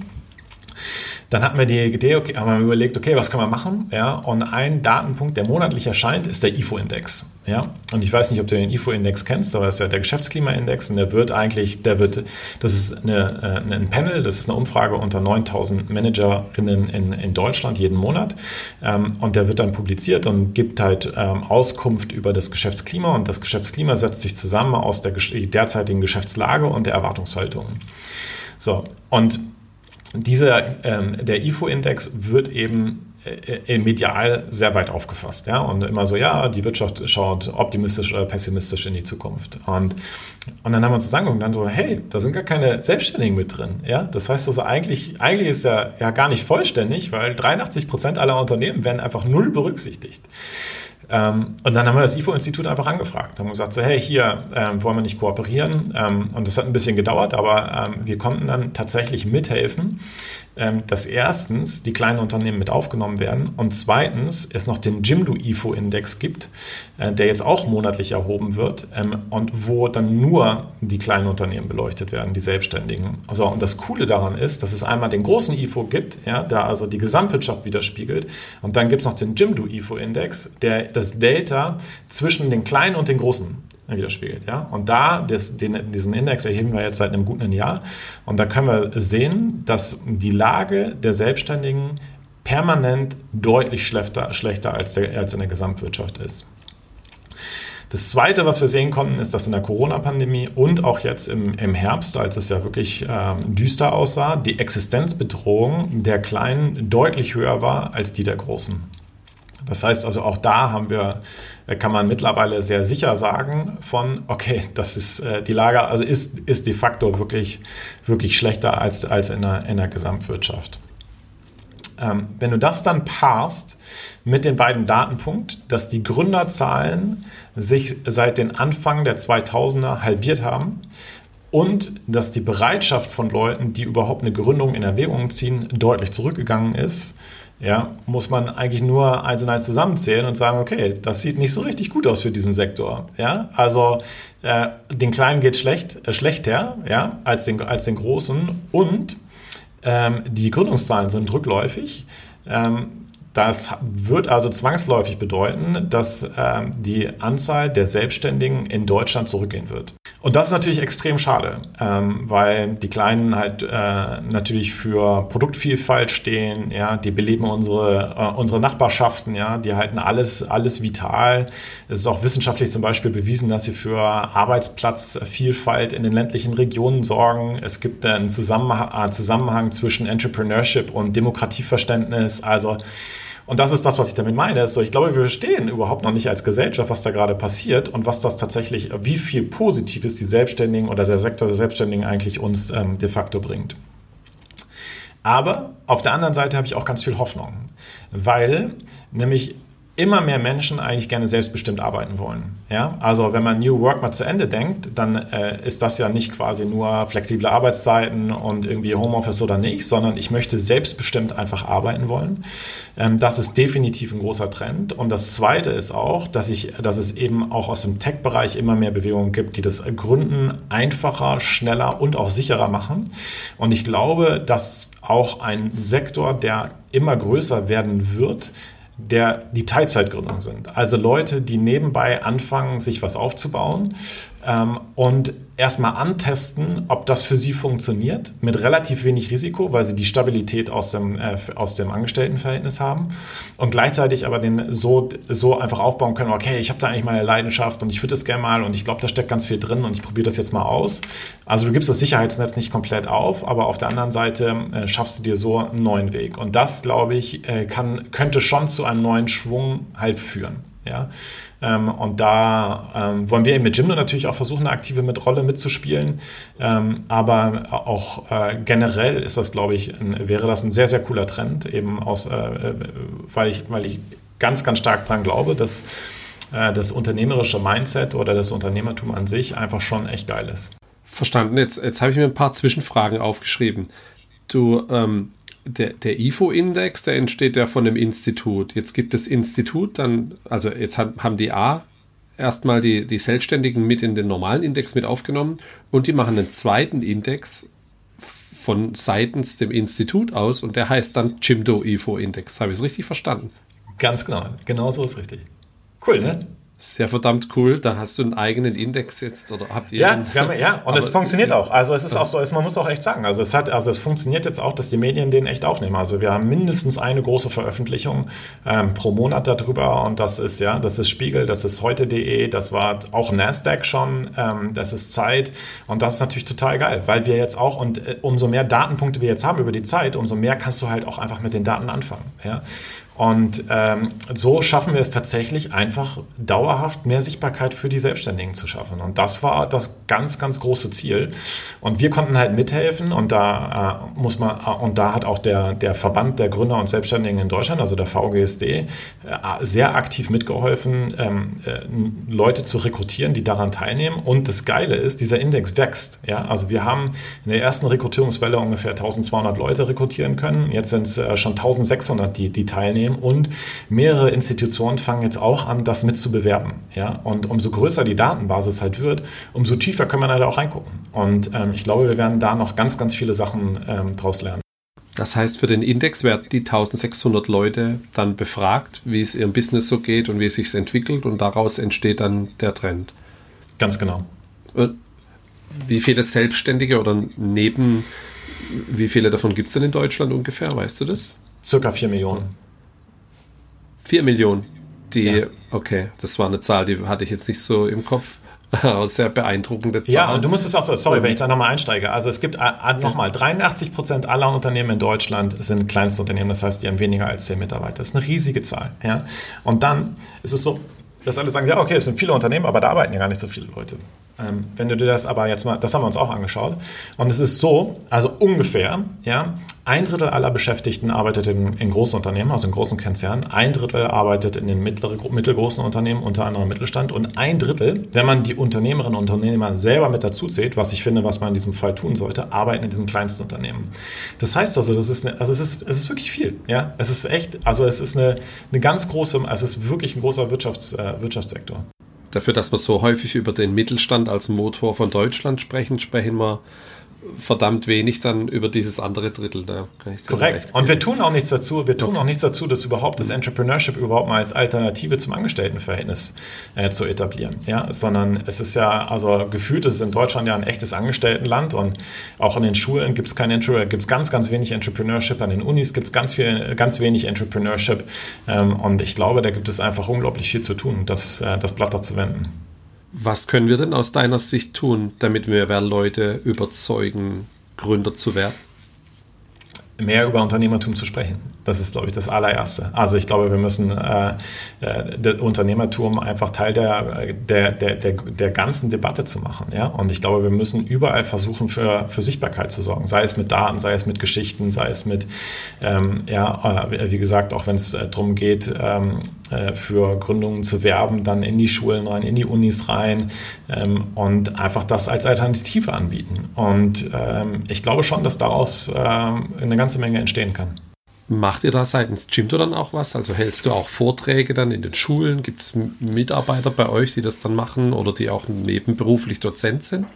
dann hatten wir die Idee, okay, haben wir überlegt, okay, was kann man machen? Ja, und ein Datenpunkt, der monatlich erscheint, ist der IFO-Index. Ja, und ich weiß nicht, ob du den IFO-Index kennst, aber das ist ja der Geschäftsklimaindex und der wird eigentlich, der wird, das ist eine, äh, ein Panel, das ist eine Umfrage unter 9000 Managerinnen in, in Deutschland jeden Monat ähm, und der wird dann publiziert und gibt halt ähm, Auskunft über das Geschäftsklima und das Geschäftsklima setzt sich zusammen aus der derzeitigen Geschäftslage und der Erwartungshaltung. So, und dieser, ähm, der IFO-Index wird eben äh, medial sehr weit aufgefasst. Ja? Und immer so, ja, die Wirtschaft schaut optimistisch oder pessimistisch in die Zukunft. Und, und dann haben wir uns das und dann so, hey, da sind gar keine Selbstständigen mit drin. Ja? Das heißt also, eigentlich, eigentlich ist er ja gar nicht vollständig, weil 83 Prozent aller Unternehmen werden einfach null berücksichtigt. Ähm, und dann haben wir das IFO-Institut einfach angefragt. Haben gesagt, so, hey, hier ähm, wollen wir nicht kooperieren. Ähm, und das hat ein bisschen gedauert, aber ähm, wir konnten dann tatsächlich mithelfen, dass erstens die kleinen Unternehmen mit aufgenommen werden und zweitens es noch den Jimdo IFO-Index gibt, äh, der jetzt auch monatlich erhoben wird ähm, und wo dann nur die kleinen Unternehmen beleuchtet werden, die Selbstständigen. Also, und das Coole daran ist, dass es einmal den großen IFO gibt, ja, der also die Gesamtwirtschaft widerspiegelt und dann gibt es noch den Jimdo IFO-Index, der das Delta zwischen den kleinen und den großen widerspiegelt. Ja? Und da, das, den, diesen Index erheben wir jetzt seit einem guten Jahr. Und da können wir sehen, dass die Lage der Selbstständigen permanent deutlich schlechter, schlechter als, der, als in der Gesamtwirtschaft ist. Das Zweite, was wir sehen konnten, ist, dass in der Corona-Pandemie und auch jetzt im, im Herbst, als es ja wirklich ähm, düster aussah, die Existenzbedrohung der Kleinen deutlich höher war als die der Großen. Das heißt also, auch da haben wir, äh, kann man mittlerweile sehr sicher sagen von, okay, das ist äh, die Lage, also ist, ist de facto wirklich, wirklich schlechter als, als in, der, in der Gesamtwirtschaft. Ähm, wenn du das dann paarst mit den beiden Datenpunkten, dass die Gründerzahlen sich seit den Anfang der 2000er halbiert haben und dass die Bereitschaft von Leuten, die überhaupt eine Gründung in Erwägung ziehen, deutlich zurückgegangen ist, ja, muss man eigentlich nur eins und eins zusammenzählen und sagen, okay, das sieht nicht so richtig gut aus für diesen Sektor. Ja, also äh, den Kleinen geht schlecht, äh, schlechter, ja, als den, als den Großen und ähm, die Gründungszahlen sind rückläufig. Ähm, das wird also zwangsläufig bedeuten, dass äh, die Anzahl der Selbstständigen in Deutschland zurückgehen wird. Und das ist natürlich extrem schade, ähm, weil die Kleinen halt äh, natürlich für Produktvielfalt stehen, ja, die beleben unsere, äh, unsere Nachbarschaften, ja, die halten alles, alles vital. Es ist auch wissenschaftlich zum Beispiel bewiesen, dass sie für Arbeitsplatzvielfalt in den ländlichen Regionen sorgen. Es gibt einen Zusammenhang, äh, Zusammenhang zwischen Entrepreneurship und Demokratieverständnis. Also und das ist das, was ich damit meine. So, ich glaube, wir verstehen überhaupt noch nicht als Gesellschaft, was da gerade passiert und was das tatsächlich, wie viel Positives die Selbstständigen oder der Sektor der Selbstständigen eigentlich uns ähm, de facto bringt. Aber auf der anderen Seite habe ich auch ganz viel Hoffnung, weil nämlich immer mehr Menschen eigentlich gerne selbstbestimmt arbeiten wollen. Ja? Also wenn man New Work mal zu Ende denkt, dann äh, ist das ja nicht quasi nur flexible Arbeitszeiten und irgendwie Homeoffice oder nicht, sondern ich möchte selbstbestimmt einfach arbeiten wollen. Ähm, das ist definitiv ein großer Trend. Und das Zweite ist auch, dass, ich, dass es eben auch aus dem Tech-Bereich immer mehr Bewegungen gibt, die das Gründen einfacher, schneller und auch sicherer machen. Und ich glaube, dass auch ein Sektor, der immer größer werden wird, der die Teilzeitgründung sind. Also Leute, die nebenbei anfangen, sich was aufzubauen ähm, und erstmal antesten, ob das für sie funktioniert, mit relativ wenig Risiko, weil sie die Stabilität aus dem, äh, aus dem Angestelltenverhältnis haben und gleichzeitig aber den so, so einfach aufbauen können, okay, ich habe da eigentlich meine Leidenschaft und ich würde das gerne mal und ich glaube, da steckt ganz viel drin und ich probiere das jetzt mal aus. Also du gibst das Sicherheitsnetz nicht komplett auf, aber auf der anderen Seite äh, schaffst du dir so einen neuen Weg. Und das, glaube ich, äh, kann, könnte schon zu einem neuen Schwung halt führen. Ja, ähm, und da ähm, wollen wir eben mit Jimdo natürlich auch versuchen, eine aktive mit Rolle mitzuspielen. Ähm, aber auch äh, generell ist das, glaube ich, ein, wäre das ein sehr, sehr cooler Trend, eben aus, äh, äh, weil, ich, weil ich ganz, ganz stark daran glaube, dass äh, das unternehmerische Mindset oder das Unternehmertum an sich einfach schon echt geil ist. Verstanden. Jetzt, jetzt habe ich mir ein paar Zwischenfragen aufgeschrieben. Du, ähm, der, der IFO-Index, der entsteht ja von einem Institut. Jetzt gibt es Institut, dann, also jetzt haben die A erstmal die, die Selbstständigen mit in den normalen Index mit aufgenommen und die machen einen zweiten Index von seitens dem Institut aus und der heißt dann Jimdo IFO Index. Habe ich es richtig verstanden? Ganz genau, genau so ist richtig. Cool, ne? Sehr verdammt cool. Da hast du einen eigenen Index jetzt oder habt ihr? Ja, einen, haben, ja. Und es funktioniert auch. Also es ist auch so, man muss auch echt sagen. Also es hat, also es funktioniert jetzt auch, dass die Medien den echt aufnehmen. Also wir haben mindestens eine große Veröffentlichung ähm, pro Monat darüber und das ist ja, das ist Spiegel, das ist heute.de, das war auch Nasdaq schon, ähm, das ist Zeit und das ist natürlich total geil, weil wir jetzt auch und äh, umso mehr Datenpunkte wir jetzt haben über die Zeit, umso mehr kannst du halt auch einfach mit den Daten anfangen. Ja. Und ähm, so schaffen wir es tatsächlich einfach dauerhaft mehr Sichtbarkeit für die Selbstständigen zu schaffen. Und das war das ganz, ganz große Ziel. Und wir konnten halt mithelfen und da äh, muss man, äh, und da hat auch der, der Verband der Gründer und Selbstständigen in Deutschland, also der VGSD, äh, sehr aktiv mitgeholfen, ähm, äh, Leute zu rekrutieren, die daran teilnehmen. Und das Geile ist, dieser Index wächst. Ja? Also wir haben in der ersten Rekrutierungswelle ungefähr 1200 Leute rekrutieren können. Jetzt sind es äh, schon 1600, die, die teilnehmen Unternehmen und mehrere Institutionen fangen jetzt auch an, das mitzubewerben. Ja? Und umso größer die Datenbasis halt wird, umso tiefer können wir halt auch reingucken. Und ähm, ich glaube, wir werden da noch ganz, ganz viele Sachen ähm, draus lernen. Das heißt, für den Index werden die 1600 Leute dann befragt, wie es ihrem Business so geht und wie es sich entwickelt und daraus entsteht dann der Trend. Ganz genau. Wie viele Selbstständige oder neben, wie viele davon gibt es denn in Deutschland ungefähr, weißt du das? Circa 4 Millionen. 4 Millionen. Die, ja. okay, das war eine Zahl, die hatte ich jetzt nicht so im Kopf. Sehr beeindruckende Zahl. Ja, und du musst es auch so, sorry, wenn ich da nochmal einsteige. Also es gibt äh, äh, nochmal 83 Prozent aller Unternehmen in Deutschland sind Kleinstunternehmen, das heißt, die haben weniger als 10 Mitarbeiter. Das ist eine riesige Zahl. Ja? Und dann ist es so, dass alle sagen, ja, okay, es sind viele Unternehmen, aber da arbeiten ja gar nicht so viele Leute. Ähm, wenn du dir das aber jetzt mal, das haben wir uns auch angeschaut. Und es ist so, also ungefähr, ja, ein Drittel aller Beschäftigten arbeitet in, in großen Unternehmen, also in großen Konzernen. Ein Drittel arbeitet in den mittlere, mittelgroßen Unternehmen, unter anderem Mittelstand. Und ein Drittel, wenn man die Unternehmerinnen und Unternehmer selber mit dazu zählt, was ich finde, was man in diesem Fall tun sollte, arbeiten in diesen kleinsten Unternehmen. Das heißt also, das ist, eine, also es ist, es ist wirklich viel. Ja, es ist echt, also es ist eine, eine ganz große, es ist wirklich ein großer Wirtschafts, äh, Wirtschaftssektor. Dafür, dass wir so häufig über den Mittelstand als Motor von Deutschland sprechen, sprechen wir verdammt wenig dann über dieses andere Drittel. Da Korrekt. Und wir tun auch nichts dazu, wir tun auch nichts dazu, das überhaupt das Entrepreneurship überhaupt mal als Alternative zum Angestelltenverhältnis äh, zu etablieren. Ja? Sondern es ist ja, also gefühlt ist es in Deutschland ja ein echtes Angestelltenland und auch in den Schulen gibt es kein Entrepreneurship, gibt es ganz, ganz wenig Entrepreneurship, an den Unis gibt es ganz viel, ganz wenig Entrepreneurship ähm, und ich glaube, da gibt es einfach unglaublich viel zu tun, das, äh, das Blatt zu wenden. Was können wir denn aus deiner Sicht tun, damit wir Leute überzeugen, Gründer zu werden? Mehr über Unternehmertum zu sprechen. Das ist, glaube ich, das allererste. Also ich glaube, wir müssen äh, äh, Unternehmertum einfach Teil der, der, der, der, der ganzen Debatte zu machen. Ja? Und ich glaube, wir müssen überall versuchen, für, für Sichtbarkeit zu sorgen. Sei es mit Daten, sei es mit Geschichten, sei es mit, ähm, ja, äh, wie gesagt, auch wenn es äh, darum geht, ähm, äh, für Gründungen zu werben, dann in die Schulen rein, in die Unis rein ähm, und einfach das als Alternative anbieten. Und ähm, ich glaube schon, dass daraus ähm, eine ganze Menge entstehen kann. Macht ihr da seitens Jimdo dann auch was? Also hältst du auch Vorträge dann in den Schulen? Gibt es Mitarbeiter bei euch, die das dann machen oder die auch nebenberuflich Dozent sind?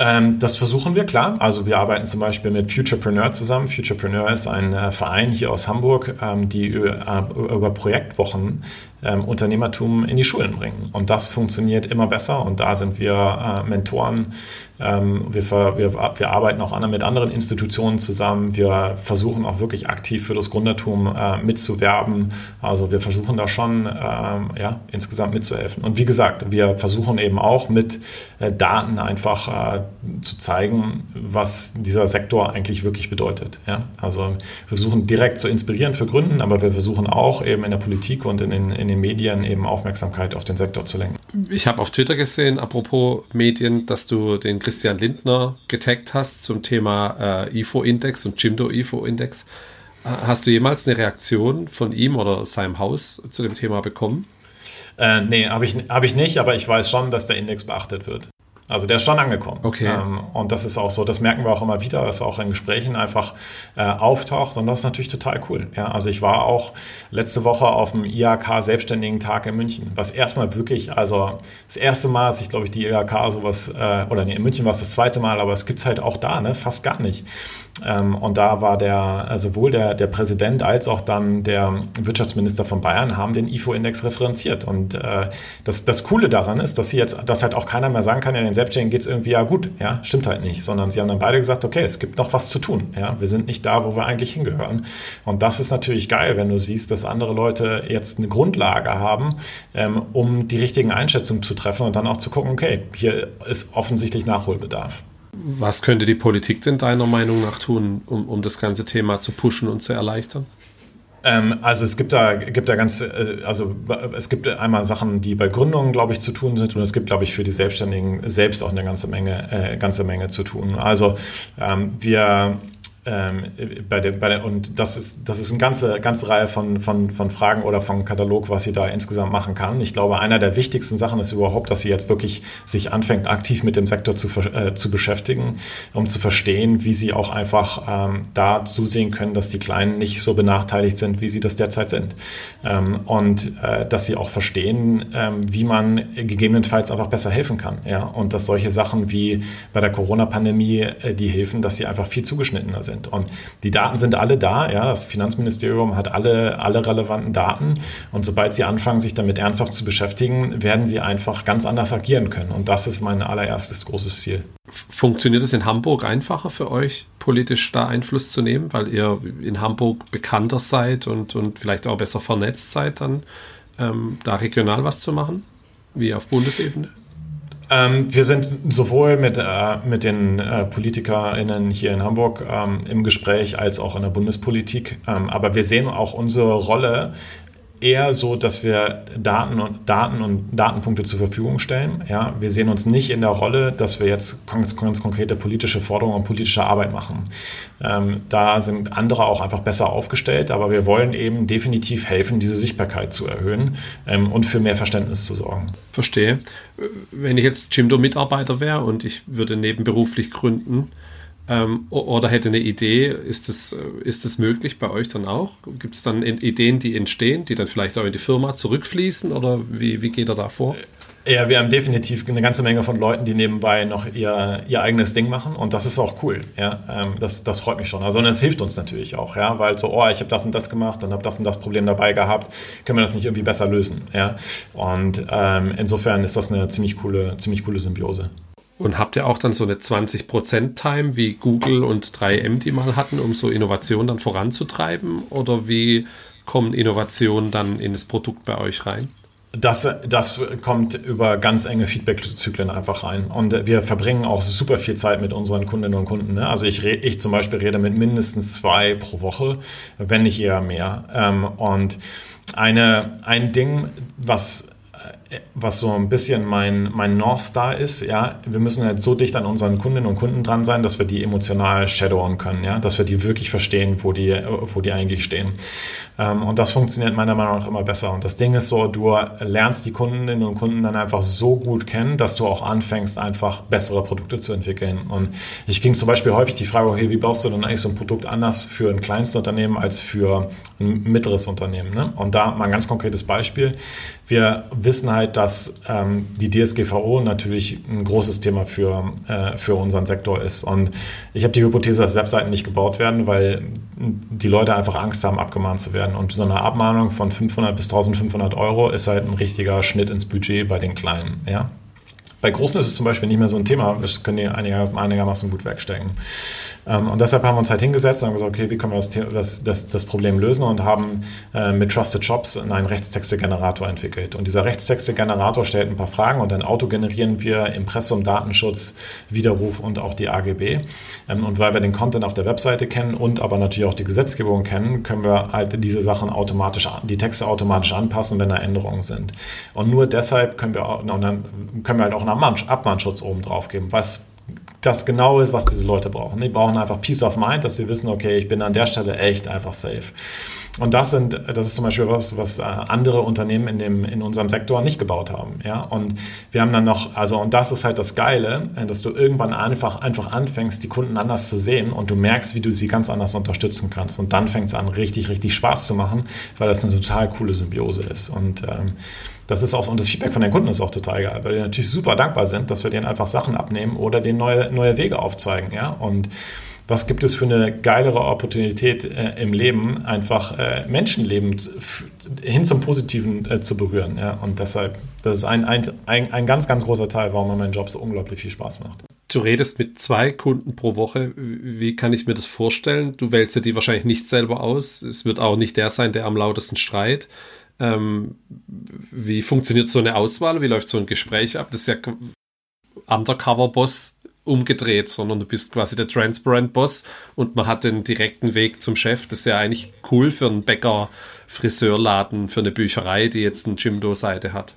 Ähm, das versuchen wir, klar. Also wir arbeiten zum Beispiel mit Futurepreneur zusammen. Futurepreneur ist ein äh, Verein hier aus Hamburg, ähm, die über, äh, über Projektwochen ähm, Unternehmertum in die Schulen bringen. Und das funktioniert immer besser und da sind wir äh, Mentoren. Ähm, wir, wir, wir, arbeiten auch mit anderen Institutionen zusammen. Wir versuchen auch wirklich aktiv für das Gründertum äh, mitzuwerben. Also wir versuchen da schon ähm, ja, insgesamt mitzuhelfen. Und wie gesagt, wir versuchen eben auch mit äh, Daten einfach äh, zu zeigen, was dieser Sektor eigentlich wirklich bedeutet. Ja? Also wir versuchen direkt zu inspirieren für Gründen, aber wir versuchen auch eben in der Politik und in den, in den Medien eben Aufmerksamkeit auf den Sektor zu lenken. Ich habe auf Twitter gesehen, apropos Medien, dass du den Christian Lindner getaggt hast zum Thema äh, IFO-Index und Jimdo IFO-Index. Äh, hast du jemals eine Reaktion von ihm oder seinem Haus zu dem Thema bekommen? Äh, nee, habe ich, hab ich nicht, aber ich weiß schon, dass der Index beachtet wird. Also der ist schon angekommen. Okay. Ähm, und das ist auch so, das merken wir auch immer wieder, dass auch in Gesprächen einfach äh, auftaucht und das ist natürlich total cool. Ja, also ich war auch letzte Woche auf dem IHK Selbstständigen Tag in München, was erstmal wirklich, also das erste Mal, dass ich glaube ich die IHK sowas, äh, oder nee, in München war es das zweite Mal, aber es gibt's halt auch da, ne, fast gar nicht. Ähm, und da war der, äh, sowohl der, der Präsident als auch dann der Wirtschaftsminister von Bayern haben den IFO-Index referenziert. Und äh, das, das Coole daran ist, dass sie jetzt, dass halt auch keiner mehr sagen kann, ja, den Selbstständigen geht es irgendwie ja gut. Ja, stimmt halt nicht. Sondern sie haben dann beide gesagt, okay, es gibt noch was zu tun. Ja, wir sind nicht da, wo wir eigentlich hingehören. Und das ist natürlich geil, wenn du siehst, dass andere Leute jetzt eine Grundlage haben, ähm, um die richtigen Einschätzungen zu treffen und dann auch zu gucken, okay, hier ist offensichtlich Nachholbedarf. Was könnte die Politik denn deiner Meinung nach tun, um, um das ganze Thema zu pushen und zu erleichtern? Ähm, also es gibt da, gibt da ganz, äh, also es gibt einmal Sachen, die bei Gründungen, glaube ich, zu tun sind und es gibt, glaube ich, für die Selbstständigen selbst auch eine ganze Menge, äh, ganze Menge zu tun. Also ähm, wir ähm, bei der, bei der, und das ist, das ist eine ganze, ganze Reihe von, von, von Fragen oder von Katalog, was sie da insgesamt machen kann. Ich glaube, einer der wichtigsten Sachen ist überhaupt, dass sie jetzt wirklich sich anfängt, aktiv mit dem Sektor zu, äh, zu beschäftigen, um zu verstehen, wie sie auch einfach ähm, da zusehen können, dass die Kleinen nicht so benachteiligt sind, wie sie das derzeit sind. Ähm, und äh, dass sie auch verstehen, ähm, wie man gegebenenfalls einfach besser helfen kann. Ja? Und dass solche Sachen wie bei der Corona-Pandemie äh, die helfen, dass sie einfach viel zugeschnittener sind sind. Und die Daten sind alle da. Ja, das Finanzministerium hat alle, alle relevanten Daten. Und sobald sie anfangen, sich damit ernsthaft zu beschäftigen, werden sie einfach ganz anders agieren können. Und das ist mein allererstes großes Ziel. Funktioniert es in Hamburg einfacher für euch, politisch da Einfluss zu nehmen, weil ihr in Hamburg bekannter seid und, und vielleicht auch besser vernetzt seid, dann ähm, da regional was zu machen, wie auf Bundesebene? Ähm, wir sind sowohl mit, äh, mit den äh, PolitikerInnen hier in Hamburg ähm, im Gespräch als auch in der Bundespolitik. Ähm, aber wir sehen auch unsere Rolle eher so, dass wir Daten und Daten und Datenpunkte zur Verfügung stellen. Ja, wir sehen uns nicht in der Rolle, dass wir jetzt ganz, ganz konkrete politische Forderungen und politische Arbeit machen. Ähm, da sind andere auch einfach besser aufgestellt, aber wir wollen eben definitiv helfen, diese Sichtbarkeit zu erhöhen ähm, und für mehr Verständnis zu sorgen. Verstehe. Wenn ich jetzt Jimdo-Mitarbeiter wäre und ich würde nebenberuflich gründen, ähm, oder hätte eine Idee, ist das, äh, ist das möglich bei euch dann auch? Gibt es dann Ideen, die entstehen, die dann vielleicht auch in die Firma zurückfließen oder wie, wie geht er da vor? Ja, wir haben definitiv eine ganze Menge von Leuten, die nebenbei noch ihr, ihr eigenes Ding machen und das ist auch cool. Ja, ähm, das, das freut mich schon. Also und es hilft uns natürlich auch, ja, weil so, oh, ich habe das und das gemacht und habe das und das Problem dabei gehabt, können wir das nicht irgendwie besser lösen, ja. Und ähm, insofern ist das eine ziemlich coole, ziemlich coole Symbiose. Und habt ihr auch dann so eine 20%-Time wie Google und 3M die mal hatten, um so Innovationen dann voranzutreiben? Oder wie kommen Innovationen dann in das Produkt bei euch rein? Das, das kommt über ganz enge Feedback-Zyklen einfach rein. Und wir verbringen auch super viel Zeit mit unseren Kundinnen und Kunden. Ne? Also ich, ich zum Beispiel rede mit mindestens zwei pro Woche, wenn nicht eher mehr. Ähm, und eine, ein Ding, was was so ein bisschen mein, mein North Star ist, ja, wir müssen halt so dicht an unseren Kundinnen und Kunden dran sein, dass wir die emotional shadowen können, ja, dass wir die wirklich verstehen, wo die, wo die eigentlich stehen. Ähm, und das funktioniert meiner Meinung nach immer besser. Und das Ding ist so, du lernst die Kundinnen und Kunden dann einfach so gut kennen, dass du auch anfängst, einfach bessere Produkte zu entwickeln. Und ich ging zum Beispiel häufig die Frage, okay, wie baust du denn eigentlich so ein Produkt anders für ein kleines Unternehmen als für ein mittleres Unternehmen? Ne? Und da mal ein ganz konkretes Beispiel. Wir wissen halt, dass ähm, die DSGVO natürlich ein großes Thema für, äh, für unseren Sektor ist. Und ich habe die Hypothese, dass Webseiten nicht gebaut werden, weil die Leute einfach Angst haben, abgemahnt zu werden. Und so eine Abmahnung von 500 bis 1500 Euro ist halt ein richtiger Schnitt ins Budget bei den Kleinen. Ja? Bei Großen ist es zum Beispiel nicht mehr so ein Thema. Das können die einigermaßen gut wegstecken. Ähm, und deshalb haben wir uns halt hingesetzt und haben gesagt, okay, wie können wir das, das, das, das Problem lösen und haben äh, mit Trusted Shops einen Rechtstexte-Generator entwickelt. Und dieser Rechtstexte-Generator stellt ein paar Fragen und dann autogenerieren wir Impressum, Datenschutz, Widerruf und auch die AGB. Ähm, und weil wir den Content auf der Webseite kennen und aber natürlich auch die Gesetzgebung kennen, können wir halt diese Sachen automatisch, die Texte automatisch anpassen, wenn da Änderungen sind. Und nur deshalb können wir, und dann können wir halt auch einen Abmahnschutz oben drauf geben, was das genau ist, was diese Leute brauchen. Die brauchen einfach Peace of Mind, dass sie wissen, okay, ich bin an der Stelle echt einfach safe. Und das sind, das ist zum Beispiel was, was äh, andere Unternehmen in dem, in unserem Sektor nicht gebaut haben. Ja, und wir haben dann noch, also, und das ist halt das Geile, äh, dass du irgendwann einfach, einfach anfängst, die Kunden anders zu sehen und du merkst, wie du sie ganz anders unterstützen kannst. Und dann fängt es an, richtig, richtig Spaß zu machen, weil das eine total coole Symbiose ist. Und, ähm, das ist auch, und das Feedback von den Kunden ist auch total geil, weil die natürlich super dankbar sind, dass wir denen einfach Sachen abnehmen oder denen neue, neue Wege aufzeigen, ja. Und was gibt es für eine geilere Opportunität äh, im Leben, einfach äh, Menschenleben hin zum Positiven äh, zu berühren. Ja? Und deshalb, das ist ein, ein, ein, ein ganz, ganz großer Teil, warum mein Job so unglaublich viel Spaß macht. Du redest mit zwei Kunden pro Woche. Wie kann ich mir das vorstellen? Du wählst ja die wahrscheinlich nicht selber aus. Es wird auch nicht der sein, der am lautesten schreit. Ähm, wie funktioniert so eine Auswahl? Wie läuft so ein Gespräch ab? Das ist ja Undercover-Boss umgedreht, sondern du bist quasi der Transparent Boss und man hat den direkten Weg zum Chef. Das ist ja eigentlich cool für einen Bäcker, Friseurladen, für eine Bücherei, die jetzt eine Jimdo-Seite hat.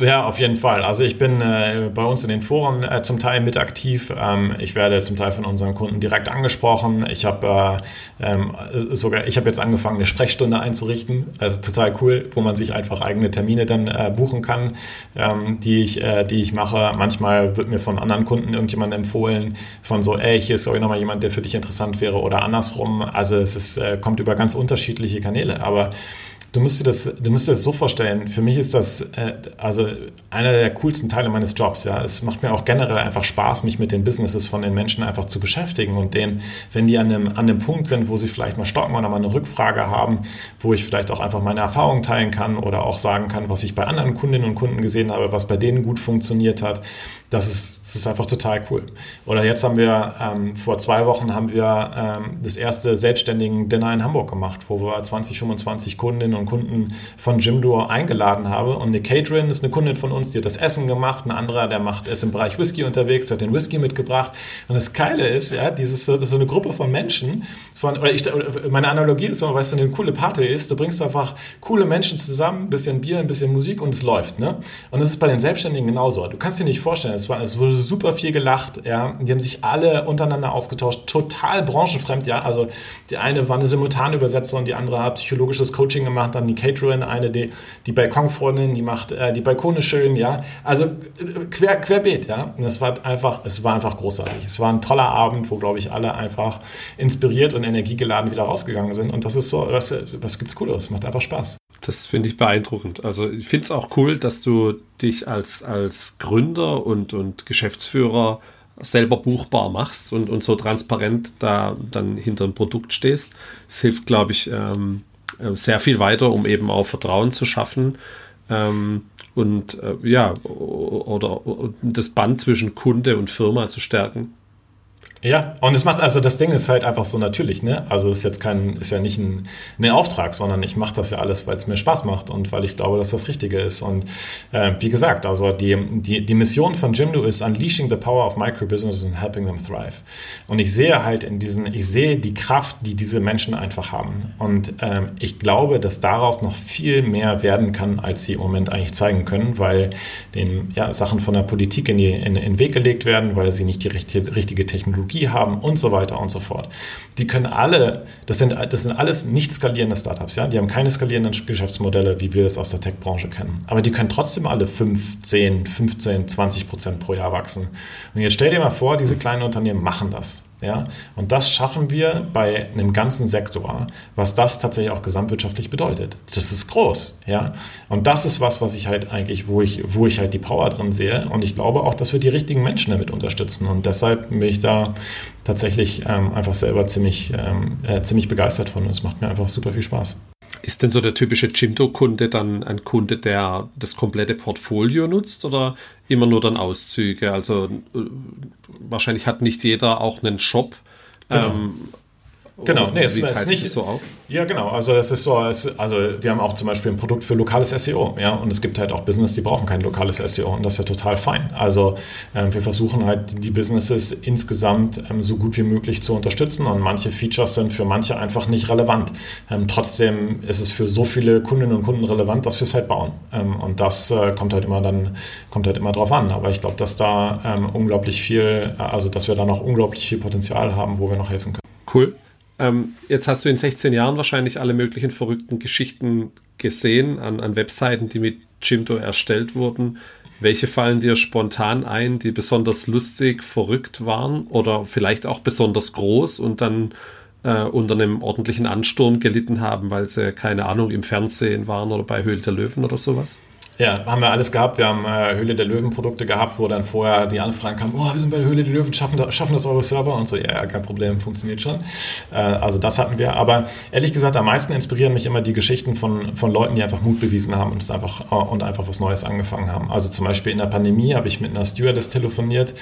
Ja, auf jeden Fall. Also ich bin äh, bei uns in den Foren äh, zum Teil mit aktiv. Ähm, ich werde zum Teil von unseren Kunden direkt angesprochen. Ich habe äh, ähm, sogar, ich habe jetzt angefangen, eine Sprechstunde einzurichten. Also total cool, wo man sich einfach eigene Termine dann äh, buchen kann, ähm, die ich, äh, die ich mache. Manchmal wird mir von anderen Kunden irgendjemand empfohlen, von so, ey, hier ist glaube ich nochmal jemand, der für dich interessant wäre oder andersrum. Also es ist, äh, kommt über ganz unterschiedliche Kanäle. Aber Du musst dir das, du musst dir das so vorstellen. Für mich ist das äh, also einer der coolsten Teile meines Jobs. Ja, es macht mir auch generell einfach Spaß, mich mit den Businesses von den Menschen einfach zu beschäftigen und denen, wenn die an dem an dem Punkt sind, wo sie vielleicht mal stocken oder mal eine Rückfrage haben, wo ich vielleicht auch einfach meine Erfahrungen teilen kann oder auch sagen kann, was ich bei anderen Kundinnen und Kunden gesehen habe, was bei denen gut funktioniert hat. Das ist, das ist einfach total cool. Oder jetzt haben wir, ähm, vor zwei Wochen haben wir ähm, das erste selbstständigen Dinner in Hamburg gemacht, wo wir 20, 25 Kundinnen und Kunden von Jimdo eingeladen habe. Und eine Caterin ist eine Kundin von uns, die hat das Essen gemacht. Ein anderer, der macht, ist im Bereich Whisky unterwegs, hat den Whisky mitgebracht. Und das Geile ist, ja, dieses, das ist so eine Gruppe von Menschen, von, oder ich, meine Analogie ist so, weißt du, eine coole Party ist, du bringst einfach coole Menschen zusammen, ein bisschen Bier, ein bisschen Musik und es läuft, ne? Und das ist bei den Selbstständigen genauso. Du kannst dir nicht vorstellen, es, war, es wurde super viel gelacht, ja. Die haben sich alle untereinander ausgetauscht, total branchenfremd, ja. Also die eine war eine Simultanübersetzerin, die andere hat psychologisches Coaching gemacht, dann die Caterin, eine, die, die Balkonfreundin, die macht äh, die Balkone schön, ja. Also äh, quer, querbeet, ja. Und es war einfach, es war einfach großartig. Es war ein toller Abend, wo, glaube ich, alle einfach inspiriert und energiegeladen wieder rausgegangen sind. Und das ist so, was, was gibt's Cooles? Macht einfach Spaß. Das finde ich beeindruckend. Also ich finde es auch cool, dass du dich als, als Gründer und, und Geschäftsführer selber buchbar machst und, und so transparent da dann hinter dem Produkt stehst. Es hilft, glaube ich, ähm, äh, sehr viel weiter, um eben auch Vertrauen zu schaffen. Ähm, und äh, ja, oder, oder das Band zwischen Kunde und Firma zu stärken. Ja, und es macht, also das Ding ist halt einfach so natürlich, ne? Also ist jetzt kein, ist ja nicht ein, ein Auftrag, sondern ich mache das ja alles, weil es mir Spaß macht und weil ich glaube, dass das Richtige ist. Und äh, wie gesagt, also die, die, die Mission von Jimdo ist Unleashing the Power of Microbusinesses and Helping them Thrive. Und ich sehe halt in diesen, ich sehe die Kraft, die diese Menschen einfach haben. Und ähm, ich glaube, dass daraus noch viel mehr werden kann, als sie im Moment eigentlich zeigen können, weil den ja, Sachen von der Politik in, die, in, in den Weg gelegt werden, weil sie nicht die richtige, richtige Technologie Haben und so weiter und so fort. Die können alle, das sind, das sind alles nicht skalierende Startups, ja, die haben keine skalierenden Geschäftsmodelle, wie wir es aus der Tech-Branche kennen. Aber die können trotzdem alle 5, 10, 15, 20 Prozent pro Jahr wachsen. Und jetzt stell dir mal vor, diese kleinen Unternehmen machen das. Ja? Und das schaffen wir bei einem ganzen Sektor, was das tatsächlich auch gesamtwirtschaftlich bedeutet. Das ist groß. Ja? Und das ist was, was ich halt eigentlich, wo ich, wo ich halt die Power drin sehe. Und ich glaube auch, dass wir die richtigen Menschen damit unterstützen. Und deshalb bin ich da tatsächlich ähm, einfach selber ziemlich, ähm, äh, ziemlich begeistert von. Und es macht mir einfach super viel Spaß. Ist denn so der typische Jimdo-Kunde dann ein Kunde, der das komplette Portfolio nutzt oder immer nur dann Auszüge? Also äh, wahrscheinlich hat nicht jeder auch einen Shop. Genau. Ähm, Genau, nee, es ist nicht so auf. Ja, genau. Also es ist so, es, also wir haben auch zum Beispiel ein Produkt für lokales SEO, ja, und es gibt halt auch Business, die brauchen kein lokales SEO und das ist ja total fein. Also ähm, wir versuchen halt die Businesses insgesamt ähm, so gut wie möglich zu unterstützen und manche Features sind für manche einfach nicht relevant. Ähm, trotzdem ist es für so viele Kundinnen und Kunden relevant, dass wir es halt bauen. Ähm, und das äh, kommt halt immer dann kommt halt immer drauf an. Aber ich glaube, dass da ähm, unglaublich viel, also dass wir da noch unglaublich viel Potenzial haben, wo wir noch helfen können. Cool. Ähm, jetzt hast du in 16 Jahren wahrscheinlich alle möglichen verrückten Geschichten gesehen an, an Webseiten, die mit Jimdo erstellt wurden. Welche fallen dir spontan ein, die besonders lustig, verrückt waren oder vielleicht auch besonders groß und dann äh, unter einem ordentlichen Ansturm gelitten haben, weil sie, keine Ahnung, im Fernsehen waren oder bei Höhle der Löwen oder sowas? Ja, haben wir alles gehabt. Wir haben äh, Höhle der Löwen Produkte gehabt, wo dann vorher die Anfragen kamen, oh, wir sind bei der Höhle der Löwen, schaffen, das, schaffen das eure Server? Und so, ja, ja kein Problem, funktioniert schon. Äh, also das hatten wir. Aber ehrlich gesagt, am meisten inspirieren mich immer die Geschichten von, von Leuten, die einfach Mut bewiesen haben und, es einfach, äh, und einfach was Neues angefangen haben. Also zum Beispiel in der Pandemie habe ich mit einer Stewardess telefoniert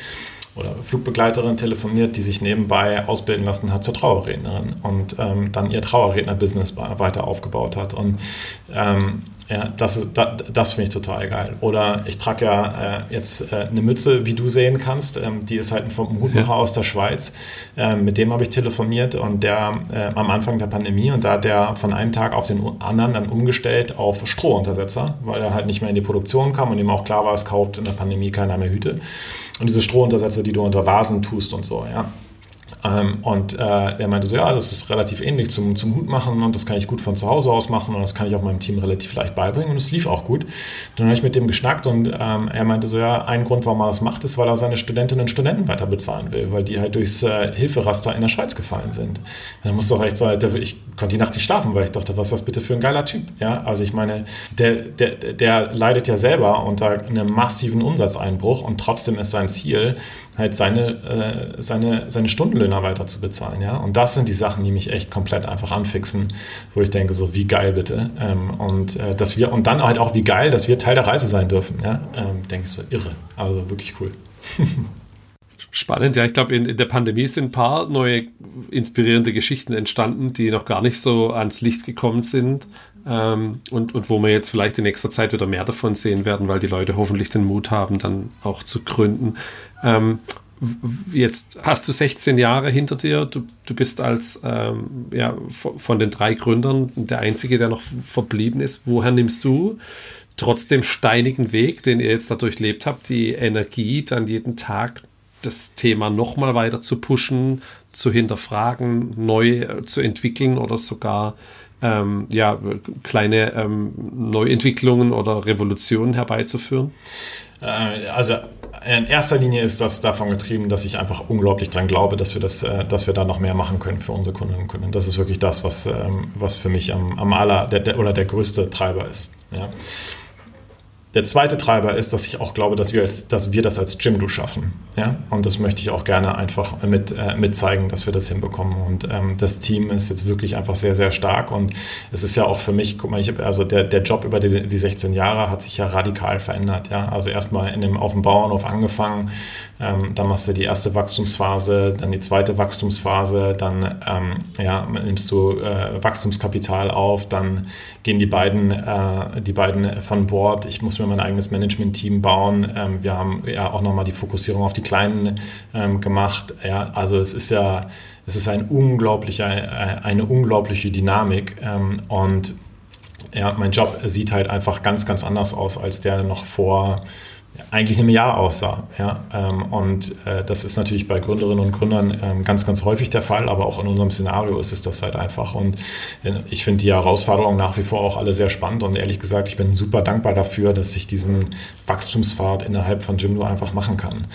oder Flugbegleiterin telefoniert, die sich nebenbei ausbilden lassen hat zur Trauerrednerin und ähm, dann ihr Trauerredner-Business weiter aufgebaut hat. Und ähm, ja, das, das, das finde ich total geil. Oder ich trage ja äh, jetzt äh, eine Mütze, wie du sehen kannst. Ähm, die ist halt vom Hutmacher ja. aus der Schweiz. Ähm, mit dem habe ich telefoniert und der äh, am Anfang der Pandemie und da hat der von einem Tag auf den anderen dann umgestellt auf Strohuntersetzer, weil er halt nicht mehr in die Produktion kam und ihm auch klar war, es kauft in der Pandemie keiner mehr Hüte. Und diese Strohuntersetzer, die du unter Vasen tust und so, ja. Ähm, und äh, er meinte so, ja, das ist relativ ähnlich zum, zum Hut machen und das kann ich gut von zu Hause aus machen und das kann ich auch meinem Team relativ leicht beibringen und es lief auch gut. Dann habe ich mit dem geschnackt und ähm, er meinte so, ja, ein Grund, warum er das macht, ist, weil er seine Studentinnen und Studenten weiter bezahlen will, weil die halt durchs äh, Hilferaster in der Schweiz gefallen sind. Dann musste auch echt so, ich konnte die Nacht nicht schlafen, weil ich dachte, was ist das bitte für ein geiler Typ? Ja, also ich meine, der, der, der leidet ja selber unter einem massiven Umsatzeinbruch und trotzdem ist sein Ziel, halt seine, äh, seine, seine Stundenlöhner weiter zu bezahlen. Ja? Und das sind die Sachen, die mich echt komplett einfach anfixen, wo ich denke, so wie geil bitte. Ähm, und äh, dass wir, und dann halt auch wie geil, dass wir Teil der Reise sein dürfen. Ja? Ähm, denke ich so, irre. Also wirklich cool. Spannend, ja. Ich glaube, in, in, der Pandemie sind ein paar neue inspirierende Geschichten entstanden, die noch gar nicht so ans Licht gekommen sind. ähm, und, und wo wir jetzt vielleicht in nächster Zeit wieder mehr davon sehen werden, weil die Leute hoffentlich den Mut haben, dann auch zu gründen. Ähm, jetzt hast du 16 Jahre hinter dir. Du, du bist als ähm, ja, von den drei Gründern der Einzige, der noch verblieben ist. Woher nimmst du trotz dem steinigen Weg, den ihr jetzt da durchlebt habt, die Energie, dann jeden Tag das Thema nochmal weiter zu pushen, zu hinterfragen, neu äh, zu entwickeln oder sogar ähm, ja, kleine ähm, Neuentwicklungen oder Revolutionen herbeizuführen? Äh, also in erster Linie ist das davon getrieben, dass ich einfach unglaublich daran glaube, dass wir, das, äh, dass wir da noch mehr machen können für unsere Kundinnen und Kunden. Das ist wirklich das, was, ähm, was für mich am, am aller der, der, oder der größte Treiber ist. Ja. Der zweite Treiber ist, dass ich auch glaube, dass wir, als, dass wir das als Jimdo schaffen. Ja? Und das möchte ich auch gerne einfach mit, äh, mit zeigen, dass wir das hinbekommen. Und ähm, das Team ist jetzt wirklich einfach sehr, sehr stark. Und es ist ja auch für mich, guck mal, ich habe also der, der Job über die, die 16 Jahre hat sich ja radikal verändert. Ja? Also erstmal in dem, auf dem Bauernhof angefangen, ähm, dann machst du die erste Wachstumsphase, dann die zweite Wachstumsphase, dann ähm, ja, nimmst du äh, Wachstumskapital auf, dann gehen die beiden, äh, die beiden von Bord. Ich muss mir mein eigenes Management-Team bauen. Ähm, wir haben ja auch nochmal die Fokussierung auf die Kleinen ähm, gemacht. Ja, also es ist ja, es ist ein unglaublicher, äh, eine unglaubliche Dynamik ähm, und ja, mein Job sieht halt einfach ganz, ganz anders aus als der noch vor eigentlich im Jahr aussah. Ja? Ähm, und äh, das ist natürlich bei Gründerinnen und Gründern ähm, ganz, ganz häufig der Fall, aber auch in unserem Szenario ist es das halt einfach. Und äh, ich finde die Herausforderungen nach wie vor auch alle sehr spannend und ehrlich gesagt, ich bin super dankbar dafür, dass ich diesen Wachstumspfad innerhalb von Jimdo einfach machen kann.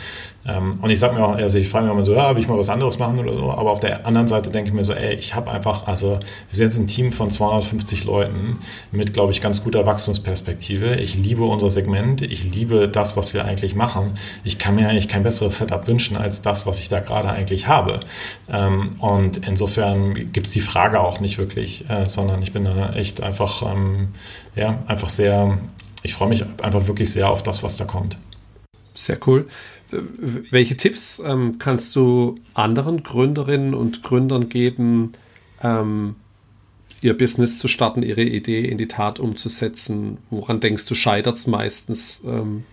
Ähm, und ich sage mir auch, also ich frage mich immer so, ja, will ich mal was anderes machen oder so, aber auf der anderen Seite denke ich mir so, ey, ich habe einfach, also wir sind jetzt ein Team von 250 Leuten mit, glaube ich, ganz guter Wachstumsperspektive. Ich liebe unser Segment, ich liebe das, was wir eigentlich machen. Ich kann mir eigentlich kein besseres Setup wünschen als das, was ich da gerade eigentlich habe. Ähm, und insofern gibt es die Frage auch nicht wirklich, äh, sondern ich bin da echt einfach, ähm, ja, einfach sehr, ich freue mich einfach wirklich sehr auf das, was da kommt. Sehr cool. Welche Tipps ähm, kannst du anderen Gründerinnen und Gründern geben, ähm, ihr Business zu starten, ihre Idee in die Tat umzusetzen? Woran denkst du, scheitert es meistens ähm,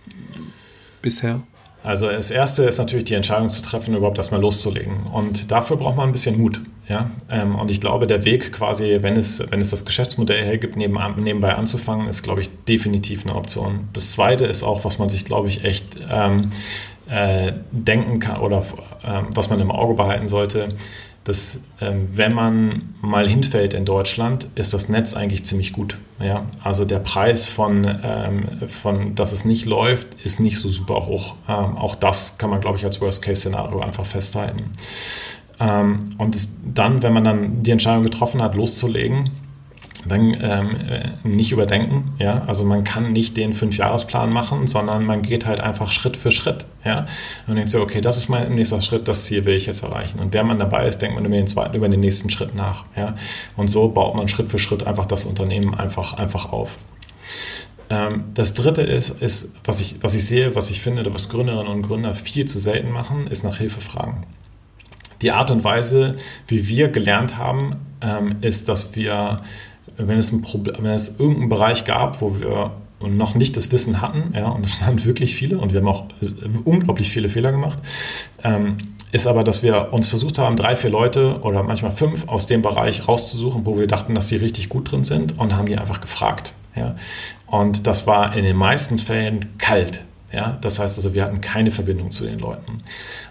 bisher? Also das Erste ist natürlich die Entscheidung zu treffen, überhaupt erstmal loszulegen. Und dafür braucht man ein bisschen Mut. Ja? Ähm, und ich glaube, der Weg quasi, wenn es, wenn es das Geschäftsmodell hergibt, neben, nebenbei anzufangen, ist, glaube ich, definitiv eine Option. Das Zweite ist auch, was man sich, glaube ich, echt ähm, äh, denken kann oder äh, was man im Auge behalten sollte, dass ähm, wenn man mal hinfällt in Deutschland, ist das Netz eigentlich ziemlich gut. Ja? Also der Preis von, ähm, von, dass es nicht läuft, ist nicht so super hoch. Ähm, auch das kann man, glaube ich, als Worst-Case-Szenario einfach festhalten. Ähm, und es, dann, wenn man dann die Entscheidung getroffen hat, loszulegen, dann ähm, äh, nicht überdenken. Ja? Also man kann nicht den Fünfjahresplan machen, sondern man geht halt einfach Schritt für Schritt. Ja? Und denkt so, okay, das ist mein nächster Schritt, das Ziel will ich jetzt erreichen. Und während man dabei ist, denkt man über den zweiten, über den nächsten Schritt nach. Ja? Und so baut man Schritt für Schritt einfach das Unternehmen einfach, einfach auf. Ähm, das dritte ist, ist was, ich, was ich sehe, was ich finde, was Gründerinnen und Gründer viel zu selten machen, ist nach Hilfe fragen. Die Art und Weise, wie wir gelernt haben, ähm, ist, dass wir wenn es, ein Problem, wenn es irgendeinen Bereich gab, wo wir noch nicht das Wissen hatten, ja, und es waren wirklich viele und wir haben auch unglaublich viele Fehler gemacht, ähm, ist aber, dass wir uns versucht haben, drei, vier Leute oder manchmal fünf aus dem Bereich rauszusuchen, wo wir dachten, dass sie richtig gut drin sind und haben die einfach gefragt. Ja. Und das war in den meisten Fällen kalt. Ja, das heißt also, wir hatten keine Verbindung zu den Leuten.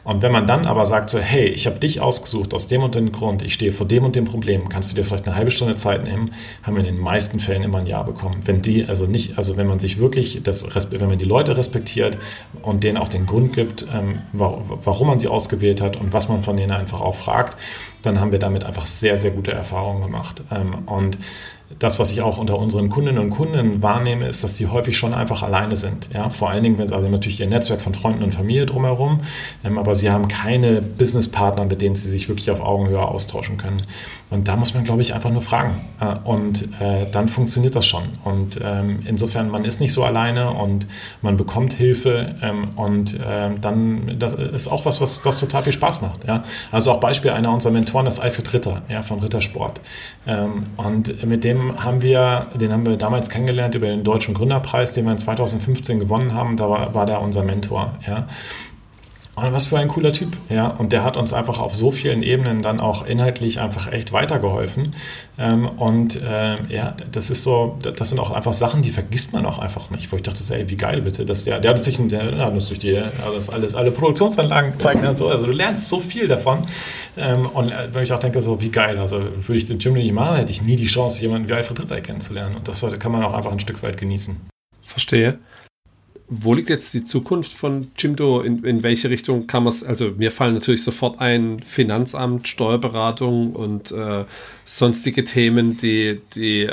Und wenn man dann aber sagt so, hey, ich habe dich ausgesucht aus dem und dem Grund, ich stehe vor dem und dem Problem, kannst du dir vielleicht eine halbe Stunde Zeit nehmen, haben wir in den meisten Fällen immer ein Ja bekommen. Wenn die, also nicht, also wenn man sich wirklich, das, wenn man die Leute respektiert und denen auch den Grund gibt, ähm, warum man sie ausgewählt hat und was man von denen einfach auch fragt, dann haben wir damit einfach sehr, sehr gute Erfahrungen gemacht. Ähm, und das, was ich auch unter unseren Kundinnen und Kunden wahrnehme, ist, dass die häufig schon einfach alleine sind. Ja? Vor allen Dingen, wenn sie also natürlich ihr Netzwerk von Freunden und Familie drumherum, ähm, aber sie haben keine Businesspartner, mit denen sie sich wirklich auf Augenhöhe austauschen können. Und da muss man, glaube ich, einfach nur fragen. Äh, und äh, dann funktioniert das schon. Und ähm, insofern, man ist nicht so alleine und man bekommt Hilfe. Und dann, das ist auch was, was, was total viel Spaß macht. Also auch Beispiel einer unserer Mentoren ist Alfred Ritter ja, von Rittersport. Ähm, und mit dem dem haben wir, den haben wir damals kennengelernt über den Deutschen Gründerpreis, den wir in 2015 gewonnen haben. Da war, war der unser Mentor. Ja. Und was für ein cooler Typ, ja. Und der hat uns einfach auf so vielen Ebenen dann auch inhaltlich einfach echt weitergeholfen. Ähm, und äh, ja, das ist so, das sind auch einfach Sachen, die vergisst man auch einfach nicht. Wo ich dachte, ey, wie geil bitte, dass der, der hat sich, der hat uns durch die, alles, alles, alle Produktionsanlagen gezeigt und so. Also du lernst so viel davon. Ähm, und äh, wenn ich auch denke, so wie geil, also würde ich den Jim nicht machen, hätte ich nie die Chance, jemanden wie Alfred Ritter kennenzulernen. Und das kann man auch einfach ein Stück weit genießen. Verstehe wo liegt jetzt die Zukunft von Jimdo? In, in welche Richtung kann man es? Also, mir fallen natürlich sofort ein Finanzamt, Steuerberatung und äh, sonstige Themen, die, die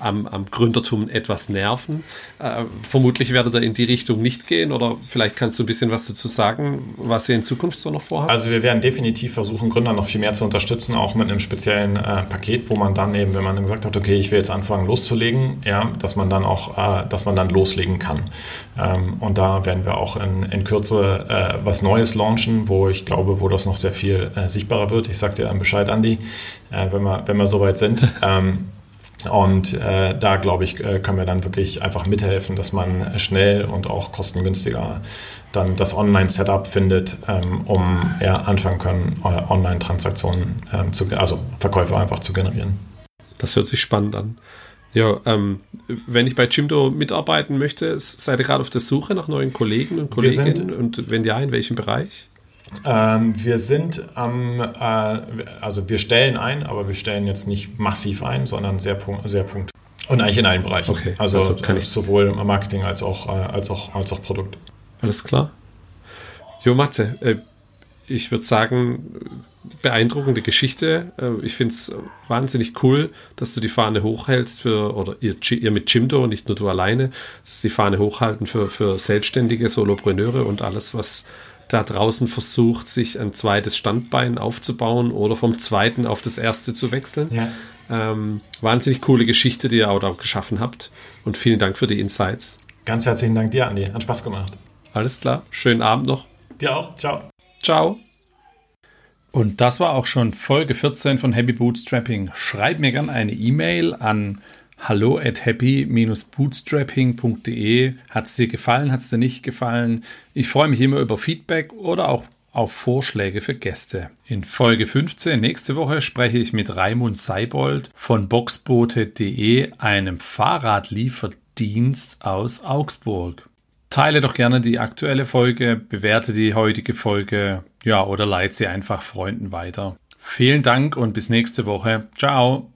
am, am Gründertum etwas nerven. Äh, vermutlich werdet ihr in die Richtung nicht gehen oder vielleicht kannst du ein bisschen was dazu sagen, was ihr in Zukunft so noch vorhabt? Also, wir werden definitiv versuchen, Gründer noch viel mehr zu unterstützen, auch mit einem speziellen äh, Paket, wo man dann eben, wenn man gesagt hat, okay, ich will jetzt anfangen loszulegen, ja, dass man dann auch, äh, dass man dann loslegen kann. Ähm, und da werden wir auch in, in Kürze äh, was Neues launchen, wo ich glaube, wo das noch sehr viel äh, sichtbarer wird. Ich sage dir Bescheid, Andi, äh, wenn, wir, wenn wir soweit sind. Ähm, und äh, da, glaube ich, äh, können wir dann wirklich einfach mithelfen, dass man schnell und auch kostengünstiger dann das Online-Setup findet, ähm, um ja, anfangen können, Online-Transaktionen, ähm, zu, also Verkäufe einfach zu generieren. Das hört sich spannend an. Ja, ähm, wenn ich bei Jimdo mitarbeiten möchte, seid ihr gerade auf der Suche nach neuen Kollegen und Kolleginnen? Und wenn ja, in welchem Bereich? Ähm, wir sind am, äh, also wir stellen ein, aber wir stellen jetzt nicht massiv ein, sondern sehr, sehr punkt. Und eigentlich in allen Bereichen. Okay, also, also kann ich sowohl Marketing als auch, äh, als auch, als auch Produkt. Alles klar. Jo, Matze, äh, ich würde sagen, beeindruckende Geschichte. Äh, ich finde es wahnsinnig cool, dass du die Fahne hochhältst für, oder ihr, ihr mit Jimdo, nicht nur du alleine, dass die Fahne hochhalten für, für selbstständige Solopreneure und alles, was da draußen versucht, sich ein zweites Standbein aufzubauen oder vom zweiten auf das erste zu wechseln. Ja. Ähm, wahnsinnig coole Geschichte, die ihr auch, auch geschaffen habt. Und vielen Dank für die Insights. Ganz herzlichen Dank dir, Andi. Hat Spaß gemacht. Alles klar. Schönen Abend noch. Dir auch. Ciao. Ciao. Und das war auch schon Folge 14 von Happy Bootstrapping. Schreib mir gerne eine E-Mail an hallo at happy-bootstrapping.de. Hat es dir gefallen? Hat es dir nicht gefallen? Ich freue mich immer über Feedback oder auch auf Vorschläge für Gäste. In Folge 15 nächste Woche spreche ich mit Raimund Seibold von boxboote.de, einem Fahrradlieferdienst aus Augsburg. Teile doch gerne die aktuelle Folge, bewerte die heutige Folge, ja, oder leite sie einfach Freunden weiter. Vielen Dank und bis nächste Woche. Ciao.